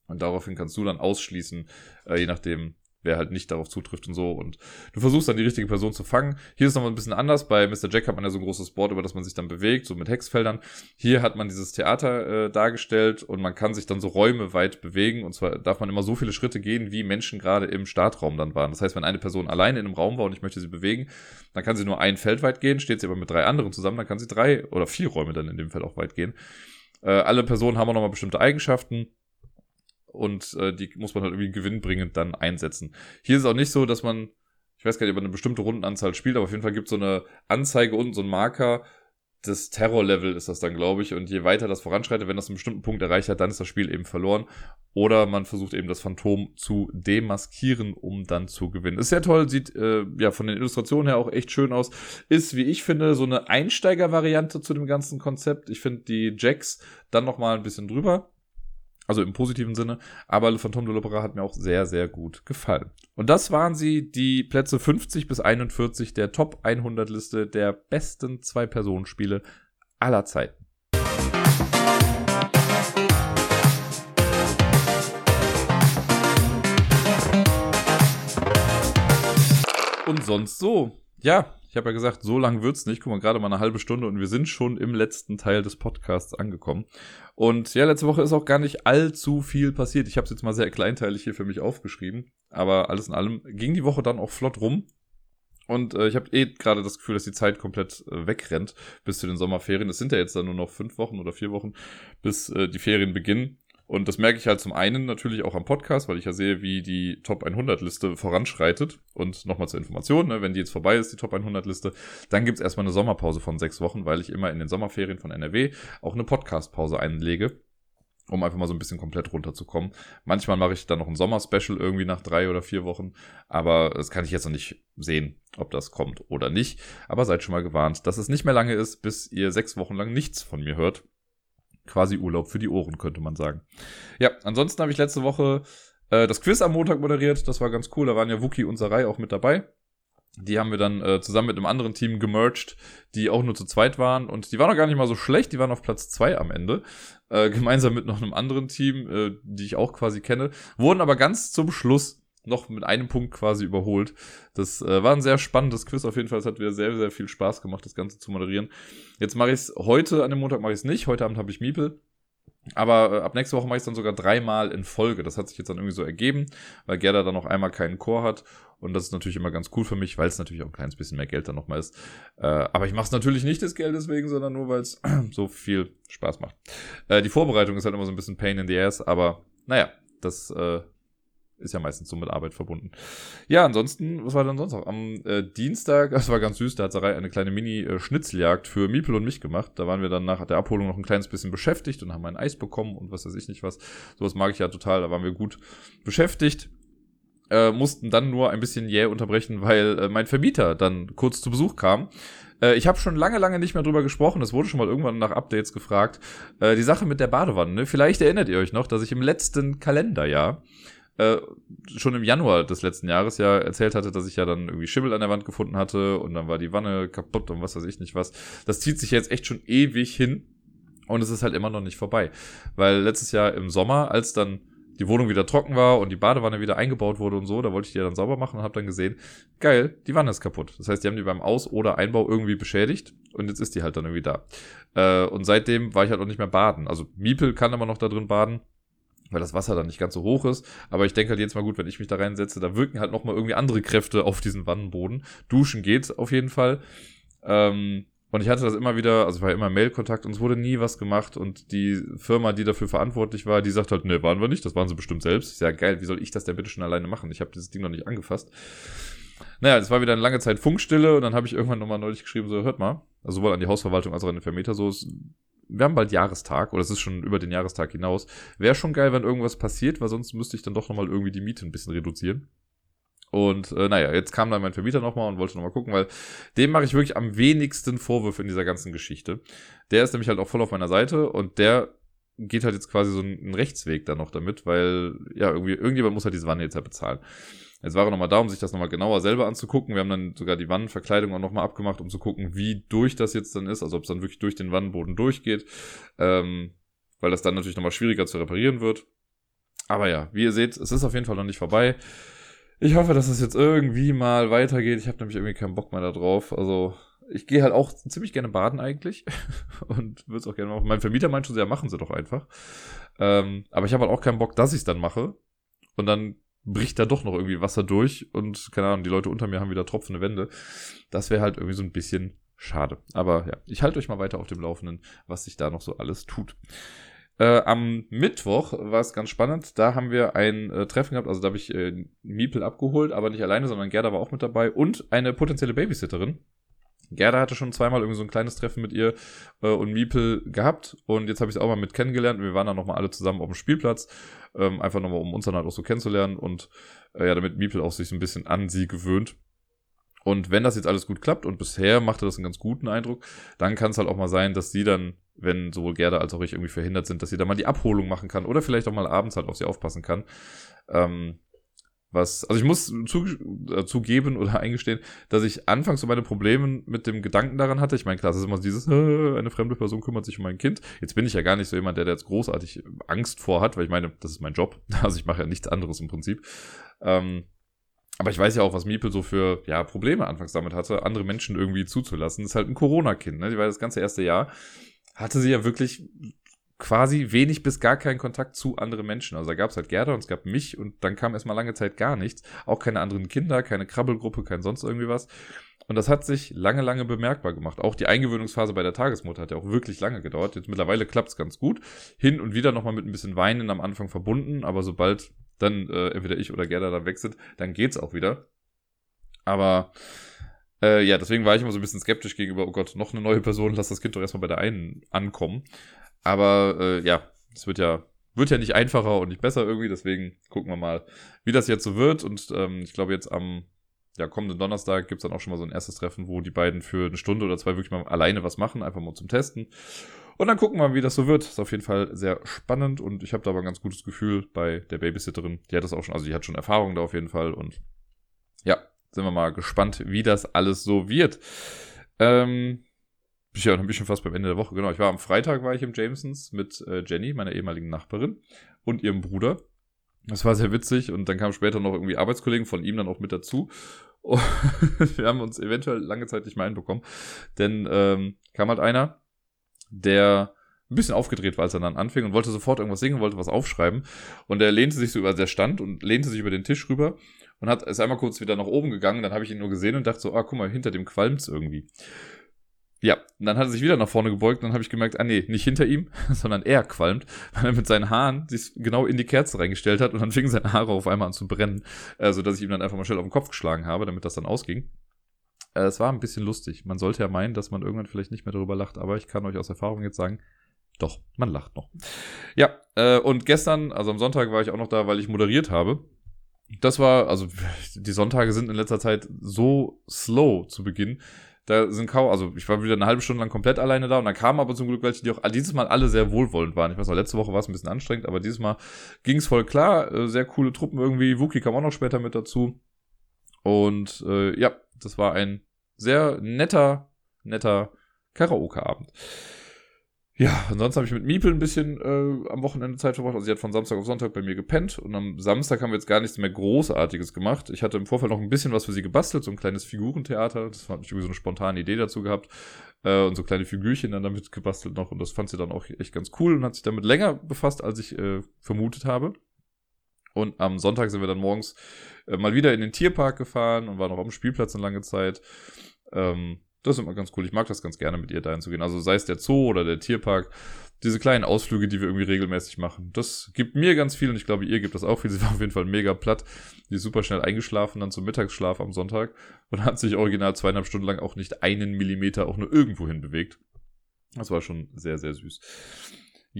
Und daraufhin kannst du dann ausschließen, äh, je nachdem, wer halt nicht darauf zutrifft und so. Und du versuchst dann die richtige Person zu fangen. Hier ist nochmal ein bisschen anders. Bei Mr. Jack hat man ja so ein großes Board, über das man sich dann bewegt, so mit Hexfeldern. Hier hat man dieses Theater äh, dargestellt und man kann sich dann so Räume weit bewegen. Und zwar darf man immer so viele Schritte gehen, wie Menschen gerade im Startraum dann waren. Das heißt, wenn eine Person alleine in einem Raum war und ich möchte sie bewegen, dann kann sie nur ein Feld weit gehen, steht sie aber mit drei anderen zusammen, dann kann sie drei oder vier Räume dann in dem Feld auch weit gehen. Äh, alle Personen haben auch nochmal bestimmte Eigenschaften und äh, die muss man halt irgendwie gewinnbringend dann einsetzen. Hier ist es auch nicht so, dass man, ich weiß gar nicht, ob man eine bestimmte Rundenanzahl spielt, aber auf jeden Fall gibt es so eine Anzeige unten, so ein Marker, das Terror-Level ist das dann, glaube ich. Und je weiter das voranschreitet, wenn das einen bestimmten Punkt erreicht hat, dann ist das Spiel eben verloren. Oder man versucht eben das Phantom zu demaskieren, um dann zu gewinnen. Ist sehr toll, sieht äh, ja von den Illustrationen her auch echt schön aus. Ist, wie ich finde, so eine Einsteiger-Variante zu dem ganzen Konzept. Ich finde die Jacks dann nochmal ein bisschen drüber. Also im positiven Sinne. Aber Le Phantom de l'Opera hat mir auch sehr, sehr gut gefallen. Und das waren sie, die Plätze 50 bis 41 der Top 100 Liste der besten Zwei-Personen-Spiele aller Zeiten. Und sonst so. Ja, ich habe ja gesagt, so lang wird's nicht. Guck mal, gerade mal eine halbe Stunde und wir sind schon im letzten Teil des Podcasts angekommen. Und ja, letzte Woche ist auch gar nicht allzu viel passiert. Ich habe es jetzt mal sehr kleinteilig hier für mich aufgeschrieben. Aber alles in allem ging die Woche dann auch flott rum. Und äh, ich habe eh gerade das Gefühl, dass die Zeit komplett äh, wegrennt bis zu den Sommerferien. Es sind ja jetzt dann nur noch fünf Wochen oder vier Wochen, bis äh, die Ferien beginnen. Und das merke ich halt zum einen natürlich auch am Podcast, weil ich ja sehe, wie die Top 100 Liste voranschreitet. Und nochmal zur Information, ne, wenn die jetzt vorbei ist, die Top 100 Liste, dann gibt's erstmal eine Sommerpause von sechs Wochen, weil ich immer in den Sommerferien von NRW auch eine Podcast-Pause einlege um einfach mal so ein bisschen komplett runterzukommen. Manchmal mache ich dann noch ein Sommer-Special irgendwie nach drei oder vier Wochen, aber das kann ich jetzt noch nicht sehen, ob das kommt oder nicht. Aber seid schon mal gewarnt, dass es nicht mehr lange ist, bis ihr sechs Wochen lang nichts von mir hört quasi Urlaub für die Ohren, könnte man sagen. Ja, ansonsten habe ich letzte Woche äh, das Quiz am Montag moderiert. Das war ganz cool. Da waren ja Wookie und Sarai auch mit dabei. Die haben wir dann äh, zusammen mit einem anderen Team gemerged, die auch nur zu zweit waren. Und die waren auch gar nicht mal so schlecht. Die waren auf Platz zwei am Ende. Äh, gemeinsam mit noch einem anderen Team, äh, die ich auch quasi kenne. Wurden aber ganz zum Schluss noch mit einem Punkt quasi überholt. Das äh, war ein sehr spannendes Quiz auf jeden Fall. Es hat wieder sehr, sehr viel Spaß gemacht, das Ganze zu moderieren. Jetzt mache ich es heute, an dem Montag mache ich es nicht. Heute Abend habe ich Miepel. Aber äh, ab nächste Woche mache ich es dann sogar dreimal in Folge. Das hat sich jetzt dann irgendwie so ergeben, weil Gerda dann noch einmal keinen Chor hat. Und das ist natürlich immer ganz cool für mich, weil es natürlich auch ein kleines bisschen mehr Geld dann nochmal ist. Äh, aber ich mache es natürlich nicht des Geldes wegen, sondern nur, weil es *clears throat* so viel Spaß macht. Äh, die Vorbereitung ist halt immer so ein bisschen Pain in the Ass, aber naja, das äh, ist ja meistens so mit Arbeit verbunden. Ja, ansonsten, was war denn sonst noch? Am äh, Dienstag, *laughs* das war ganz süß, da hat Sarai eine kleine Mini-Schnitzeljagd für Miepel und mich gemacht. Da waren wir dann nach der Abholung noch ein kleines bisschen beschäftigt und haben ein Eis bekommen und was weiß ich nicht was. Sowas mag ich ja total, da waren wir gut beschäftigt. äh, mussten dann nur ein bisschen jäh unterbrechen, weil äh, mein Vermieter dann kurz zu Besuch kam. Äh, ich habe schon lange, lange nicht mehr drüber gesprochen. Es wurde schon mal irgendwann nach Updates gefragt. Äh, die Sache mit der Badewanne. Ne? Vielleicht erinnert ihr euch noch, dass ich im letzten Kalenderjahr äh, schon im Januar des letzten Jahres ja erzählt hatte, dass ich ja dann irgendwie Schimmel an der Wand gefunden hatte und dann war die Wanne kaputt und was weiß ich nicht was. Das zieht sich jetzt echt schon ewig hin und es ist halt immer noch nicht vorbei. Weil letztes Jahr im Sommer, als dann die Wohnung wieder trocken war und die Badewanne wieder eingebaut wurde und so, da wollte ich die ja dann sauber machen und habe dann gesehen, geil, die Wanne ist kaputt. Das heißt, die haben die beim Aus- oder Einbau irgendwie beschädigt und jetzt ist die halt dann irgendwie da. Äh, und seitdem war ich halt auch nicht mehr baden. Also Miepel kann immer noch da drin baden, weil das Wasser dann nicht ganz so hoch ist. Aber ich denke halt jetzt mal gut, wenn ich mich da reinsetze, da wirken halt nochmal irgendwie andere Kräfte auf diesen Wannenboden. Duschen geht auf jeden Fall. Ähm, und ich hatte das immer wieder, also war immer Mailkontakt und es wurde nie was gemacht. Und die Firma, die dafür verantwortlich war, die sagt halt, ne, waren wir nicht, das waren sie bestimmt selbst. Ist ja geil, wie soll ich das denn bitte schon alleine machen? Ich habe dieses Ding noch nicht angefasst. Naja, es war wieder eine lange Zeit Funkstille und dann habe ich irgendwann nochmal neulich geschrieben, so, hört mal, also sowohl an die Hausverwaltung als auch an den Vermieter, so, wir haben bald Jahrestag oder es ist schon über den Jahrestag hinaus. Wäre schon geil, wenn irgendwas passiert, weil sonst müsste ich dann doch nochmal irgendwie die Miete ein bisschen reduzieren. Und äh, naja, jetzt kam dann mein Vermieter nochmal und wollte nochmal gucken, weil dem mache ich wirklich am wenigsten Vorwürfe in dieser ganzen Geschichte. Der ist nämlich halt auch voll auf meiner Seite und der geht halt jetzt quasi so einen Rechtsweg dann noch damit, weil ja, irgendwie, irgendjemand muss halt diese Wanne jetzt halt bezahlen. Jetzt war er nochmal da, um sich das nochmal genauer selber anzugucken. Wir haben dann sogar die Wannenverkleidung auch nochmal abgemacht, um zu gucken, wie durch das jetzt dann ist, also ob es dann wirklich durch den Wannenboden durchgeht, ähm, weil das dann natürlich nochmal schwieriger zu reparieren wird. Aber ja, wie ihr seht, es ist auf jeden Fall noch nicht vorbei. Ich hoffe, dass es jetzt irgendwie mal weitergeht. Ich habe nämlich irgendwie keinen Bock mehr da drauf. Also ich gehe halt auch ziemlich gerne baden eigentlich *laughs* und würde es auch gerne machen. Mein Vermieter meint schon, ja, machen sie doch einfach. Ähm, aber ich habe halt auch keinen Bock, dass ich es dann mache. Und dann bricht da doch noch irgendwie Wasser durch und keine Ahnung, die Leute unter mir haben wieder tropfende Wände. Das wäre halt irgendwie so ein bisschen schade. Aber ja, ich halte euch mal weiter auf dem Laufenden, was sich da noch so alles tut. Äh, am Mittwoch war es ganz spannend. Da haben wir ein äh, Treffen gehabt. Also da habe ich äh, Miepel abgeholt, aber nicht alleine, sondern Gerda war auch mit dabei und eine potenzielle Babysitterin. Gerda hatte schon zweimal irgendwie so ein kleines Treffen mit ihr äh, und Miepel gehabt und jetzt habe ich es auch mal mit kennengelernt. Wir waren dann nochmal alle zusammen auf dem Spielplatz, ähm, einfach nochmal, um uns dann halt auch so kennenzulernen und äh, ja, damit Miepel auch sich so ein bisschen an sie gewöhnt. Und wenn das jetzt alles gut klappt und bisher machte das einen ganz guten Eindruck, dann kann es halt auch mal sein, dass sie dann, wenn sowohl Gerda als auch ich irgendwie verhindert sind, dass sie dann mal die Abholung machen kann oder vielleicht auch mal abends halt auf sie aufpassen kann. Ähm, was, also ich muss zu, äh, zugeben oder *laughs* eingestehen, dass ich anfangs so meine Probleme mit dem Gedanken daran hatte. Ich meine, klar, es ist immer dieses, äh, *laughs* eine fremde Person kümmert sich um mein Kind. Jetzt bin ich ja gar nicht so jemand, der, der jetzt großartig Angst vor hat, weil ich meine, das ist mein Job. *laughs* Also ich mache ja nichts anderes im Prinzip. Ähm, aber ich weiß ja auch, was Miepel so für ja, Probleme anfangs damit hatte, andere Menschen irgendwie zuzulassen. Das ist halt ein Corona-Kind, ne? Die war das ganze erste Jahr. Hatte sie ja wirklich quasi wenig bis gar keinen Kontakt zu anderen Menschen. Also da gab es halt Gerda und es gab mich und dann kam erstmal lange Zeit gar nichts. Auch keine anderen Kinder, keine Krabbelgruppe, kein sonst irgendwie was. Und das hat sich lange, lange bemerkbar gemacht. Auch die Eingewöhnungsphase bei der Tagesmutter hat ja auch wirklich lange gedauert. Jetzt mittlerweile klappt es ganz gut. Hin und wieder nochmal mit ein bisschen Weinen am Anfang verbunden, aber sobald dann äh, entweder ich oder Gerda weg sind, dann geht's auch wieder. Aber äh, ja, deswegen war ich immer so ein bisschen skeptisch gegenüber, oh Gott, noch eine neue Person, lass das Kind doch erstmal bei der einen ankommen. Aber äh, ja, es wird ja, wird ja nicht einfacher und nicht besser irgendwie, deswegen gucken wir mal, wie das jetzt so wird. Und ähm, ich glaube, jetzt am ja, kommenden Donnerstag gibt es dann auch schon mal so ein erstes Treffen, wo die beiden für eine Stunde oder zwei wirklich mal alleine was machen, einfach mal zum Testen. Und dann gucken wir mal, wie das so wird. Ist auf jeden Fall sehr spannend und ich habe da aber ein ganz gutes Gefühl bei der Babysitterin. Die hat das auch schon, also die hat schon Erfahrung da auf jeden Fall und ja, sind wir mal gespannt, wie das alles so wird. Ähm, ja, dann bin ich schon fast beim Ende der Woche. Genau, ich war am Freitag war ich im Jamesons mit äh, Jenny, meiner ehemaligen Nachbarin, und ihrem Bruder. Das war sehr witzig und dann kamen später noch irgendwie Arbeitskollegen von ihm dann auch mit dazu. *laughs* Und wir haben uns eventuell lange Zeit nicht mehr einbekommen, denn ähm, kam halt einer, der ein bisschen aufgedreht war, als er dann anfing und wollte sofort irgendwas singen, wollte was aufschreiben. Und er lehnte sich so über, der stand und lehnte sich über den Tisch rüber und hat, ist einmal kurz wieder nach oben gegangen. Dann habe ich ihn nur gesehen und dachte so, ah, guck mal, hinter dem qualmt's irgendwie. Ja, und dann hat er sich wieder nach vorne gebeugt und dann habe ich gemerkt, ah nee, nicht hinter ihm, *laughs* sondern er qualmt, weil er mit seinen Haaren sich genau in die Kerze reingestellt hat und dann fingen seine Haare auf einmal an zu brennen, äh, so dass ich ihm dann einfach mal schnell auf den Kopf geschlagen habe, damit das dann ausging. Äh, es war ein bisschen lustig. Man sollte ja meinen, dass man irgendwann vielleicht nicht mehr darüber lacht, aber ich kann euch aus Erfahrung jetzt sagen, doch, man lacht noch. Ja, äh, und gestern, also am Sonntag war ich auch noch da, weil ich moderiert habe. das war, also die Sonntage sind in letzter Zeit so slow zu Beginn. Da sind kaum, also ich war wieder eine halbe Stunde lang komplett alleine da und dann kamen aber zum Glück welche, die auch dieses Mal alle sehr wohlwollend waren. Ich weiß noch, letzte Woche war es ein bisschen anstrengend, aber dieses Mal ging es voll klar. Äh, sehr coole Truppen irgendwie. Wookie kam auch noch später mit dazu. Und äh, ja, das war ein sehr netter, netter Karaoke-Abend. Ja, ansonsten habe ich mit Miepel ein bisschen äh, am Wochenende Zeit verbracht. Also sie hat von Samstag auf Sonntag bei mir gepennt und am Samstag haben wir jetzt gar nichts mehr Großartiges gemacht. Ich hatte im Vorfeld noch ein bisschen was für sie gebastelt, so ein kleines Figurentheater. Das hat ich irgendwie so eine spontane Idee dazu gehabt. Äh, und so kleine Figürchen dann damit gebastelt noch. Und das fand sie dann auch echt ganz cool und hat sich damit länger befasst, als ich äh, vermutet habe. Und am Sonntag sind wir dann morgens äh, mal wieder in den Tierpark gefahren und waren noch dem Spielplatz eine lange Zeit. Ähm, das ist immer ganz cool. Ich mag das ganz gerne, mit ihr dahin zu gehen. Also sei es der Zoo oder der Tierpark. Diese kleinen Ausflüge, die wir irgendwie regelmäßig machen. Das gibt mir ganz viel und ich glaube, ihr gibt das auch viel. *laughs* Sie war auf jeden Fall mega platt. Die ist super schnell eingeschlafen, dann zum Mittagsschlaf am Sonntag und hat sich original zweieinhalb Stunden lang auch nicht einen Millimeter auch nur irgendwo hin bewegt. Das war schon sehr, sehr süß.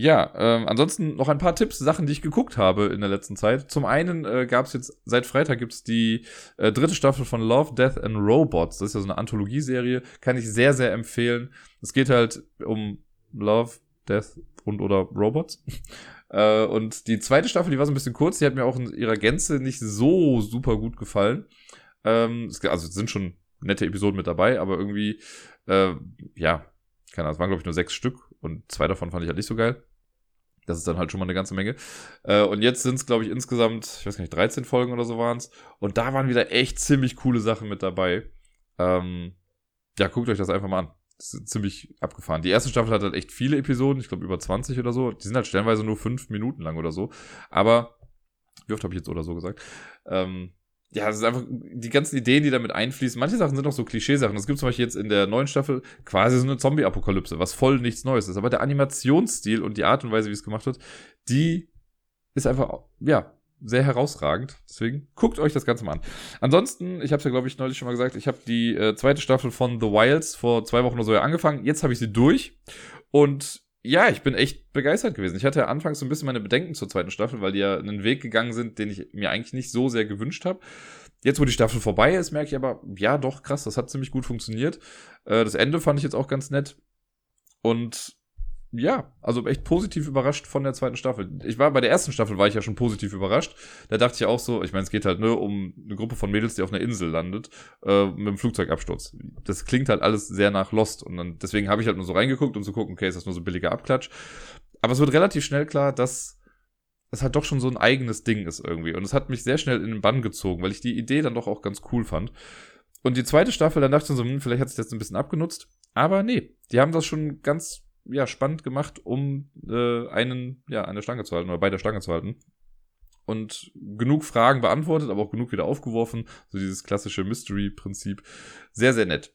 Ja, ähm, ansonsten noch ein paar Tipps, Sachen, die ich geguckt habe in der letzten Zeit. Zum einen äh, gab es jetzt, seit Freitag gibt's die äh, dritte Staffel von Love, Death and Robots. Das ist ja so eine Anthologieserie, kann ich sehr, sehr empfehlen. Es geht halt um Love, Death und oder Robots. *laughs* äh, und die zweite Staffel, die war so ein bisschen kurz, die hat mir auch in ihrer Gänze nicht so super gut gefallen. Ähm, es, also es sind schon nette Episoden mit dabei, aber irgendwie, äh, ja, keine Ahnung, es waren glaube ich nur sechs Stück und zwei davon fand ich halt nicht so geil. Das ist dann halt schon mal eine ganze Menge. Äh, und jetzt sind es, glaube ich, insgesamt, ich weiß gar nicht, 13 Folgen oder so waren es. Und da waren wieder echt ziemlich coole Sachen mit dabei. Ähm, ja, guckt euch das einfach mal an. Das ist ziemlich abgefahren. Die erste Staffel hat halt echt viele Episoden, ich glaube über 20 oder so. Die sind halt stellenweise nur fünf Minuten lang oder so. Aber, wie oft habe ich jetzt oder so gesagt? Ähm, ja, es ist einfach die ganzen Ideen, die damit einfließen. Manche Sachen sind auch so Klischeesachen. Es gibt zum Beispiel jetzt in der neuen Staffel quasi so eine Zombie-Apokalypse, was voll nichts Neues ist. Aber der Animationsstil und die Art und Weise, wie es gemacht wird, die ist einfach, ja, sehr herausragend. Deswegen guckt euch das Ganze mal an. Ansonsten, ich habe es ja, glaube ich, neulich schon mal gesagt, ich habe die äh, zweite Staffel von The Wilds vor zwei Wochen oder so ja angefangen. Jetzt habe ich sie durch. Und ja, ich bin echt begeistert gewesen. Ich hatte ja anfangs so ein bisschen meine Bedenken zur zweiten Staffel, weil die ja einen Weg gegangen sind, den ich mir eigentlich nicht so sehr gewünscht habe. Jetzt, wo die Staffel vorbei ist, merke ich aber, ja, doch, krass, das hat ziemlich gut funktioniert. Äh, das Ende fand ich jetzt auch ganz nett. Und ja, also echt positiv überrascht von der zweiten Staffel. Ich war bei der ersten Staffel war ich ja schon positiv überrascht. Da dachte ich auch so, ich meine, es geht halt nur um eine Gruppe von Mädels, die auf einer Insel landet äh, mit einem Flugzeugabsturz. Das klingt halt alles sehr nach Lost und dann deswegen habe ich halt nur so reingeguckt, um zu gucken, okay, ist das nur so billiger Abklatsch. Aber es wird relativ schnell klar, dass es halt doch schon so ein eigenes Ding ist irgendwie und es hat mich sehr schnell in den Bann gezogen, weil ich die Idee dann doch auch ganz cool fand. Und die zweite Staffel, dann dachte ich so, hm, vielleicht hat sich das ein bisschen abgenutzt, aber nee, die haben das schon ganz ja, spannend gemacht, um äh, einen, ja, eine Stange zu halten oder bei der Stange zu halten. Und genug Fragen beantwortet, aber auch genug wieder aufgeworfen. So dieses klassische Mystery-Prinzip. Sehr, sehr nett.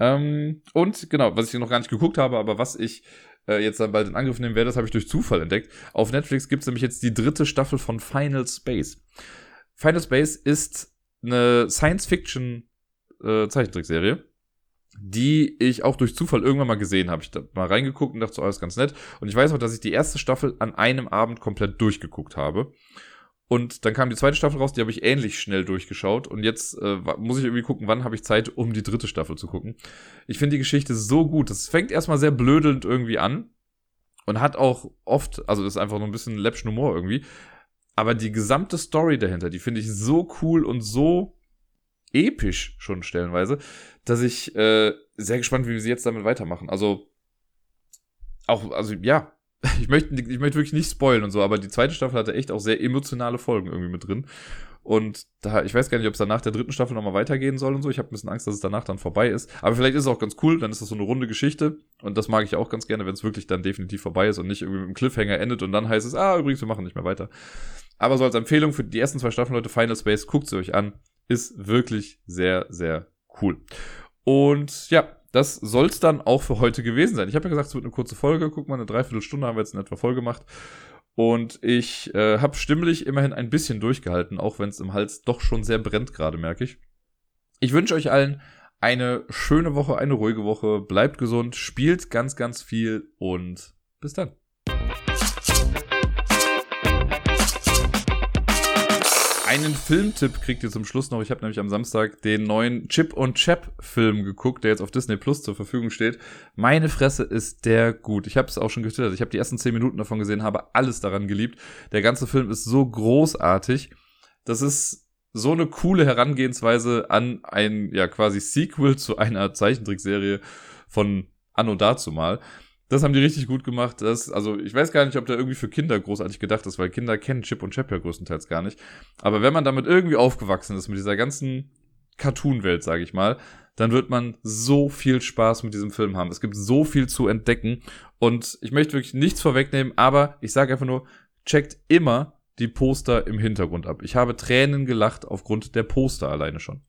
Ähm, und genau, was ich noch gar nicht geguckt habe, aber was ich äh, jetzt dann bald in Angriff nehmen werde, das habe ich durch Zufall entdeckt. Auf Netflix gibt es nämlich jetzt die dritte Staffel von Final Space. Final Space ist eine Science-Fiction äh, Zeichentrickserie die ich auch durch Zufall irgendwann mal gesehen habe. Ich da mal reingeguckt und dachte so, alles ganz nett. Und ich weiß auch, dass ich die erste Staffel an einem Abend komplett durchgeguckt habe. Und dann kam die zweite Staffel raus, die habe ich ähnlich schnell durchgeschaut. Und jetzt äh, muss ich irgendwie gucken, wann habe ich Zeit, um die dritte Staffel zu gucken. Ich finde die Geschichte so gut. Das fängt erstmal sehr blödelnd irgendwie an. Und hat auch oft, also das ist einfach nur ein bisschen läppschen Humor irgendwie. Aber die gesamte Story dahinter, die finde ich so cool und so episch schon stellenweise, dass ich äh, sehr gespannt, wie wir sie jetzt damit weitermachen. Also auch, also ja, *laughs* ich möchte, ich möchte wirklich nicht spoilen und so, aber die zweite Staffel hatte echt auch sehr emotionale Folgen irgendwie mit drin. Und da, ich weiß gar nicht, ob es danach der dritten Staffel nochmal weitergehen soll und so. Ich habe ein bisschen Angst, dass es danach dann vorbei ist. Aber vielleicht ist es auch ganz cool, dann ist das so eine runde Geschichte. Und das mag ich auch ganz gerne, wenn es wirklich dann definitiv vorbei ist und nicht irgendwie mit einem Cliffhanger endet und dann heißt es, ah, übrigens, wir machen nicht mehr weiter. Aber so als Empfehlung für die ersten zwei Staffeln, Leute, Final Space, guckt sie euch an ist wirklich sehr, sehr cool. Und ja, das soll es dann auch für heute gewesen sein. Ich habe ja gesagt, es wird eine kurze Folge. Guck mal, eine Dreiviertelstunde haben wir jetzt in etwa voll gemacht. Und ich äh, habe stimmlich immerhin ein bisschen durchgehalten, auch wenn es im Hals doch schon sehr brennt gerade, merke ich. Ich wünsche euch allen eine schöne Woche, eine ruhige Woche. Bleibt gesund, spielt ganz, ganz viel und bis dann. Einen Filmtipp kriegt ihr zum Schluss noch. Ich habe nämlich am Samstag den neuen Chip und Chap Film geguckt, der jetzt auf Disney Plus zur Verfügung steht. Meine Fresse ist der gut. Ich habe es auch schon getwittert. Ich habe die ersten zehn Minuten davon gesehen, habe alles daran geliebt. Der ganze Film ist so großartig. Das ist so eine coole Herangehensweise an ein ja quasi Sequel zu einer Zeichentrickserie von Anno dazu mal. Das haben die richtig gut gemacht. Das, also ich weiß gar nicht, ob der irgendwie für Kinder großartig gedacht ist, weil Kinder kennen Chip und Chap ja größtenteils gar nicht. Aber wenn man damit irgendwie aufgewachsen ist, mit dieser ganzen Cartoon-Welt, sage ich mal, dann wird man so viel Spaß mit diesem Film haben. Es gibt so viel zu entdecken und ich möchte wirklich nichts vorwegnehmen, aber ich sage einfach nur, checkt immer die Poster im Hintergrund ab. Ich habe Tränen gelacht aufgrund der Poster alleine schon.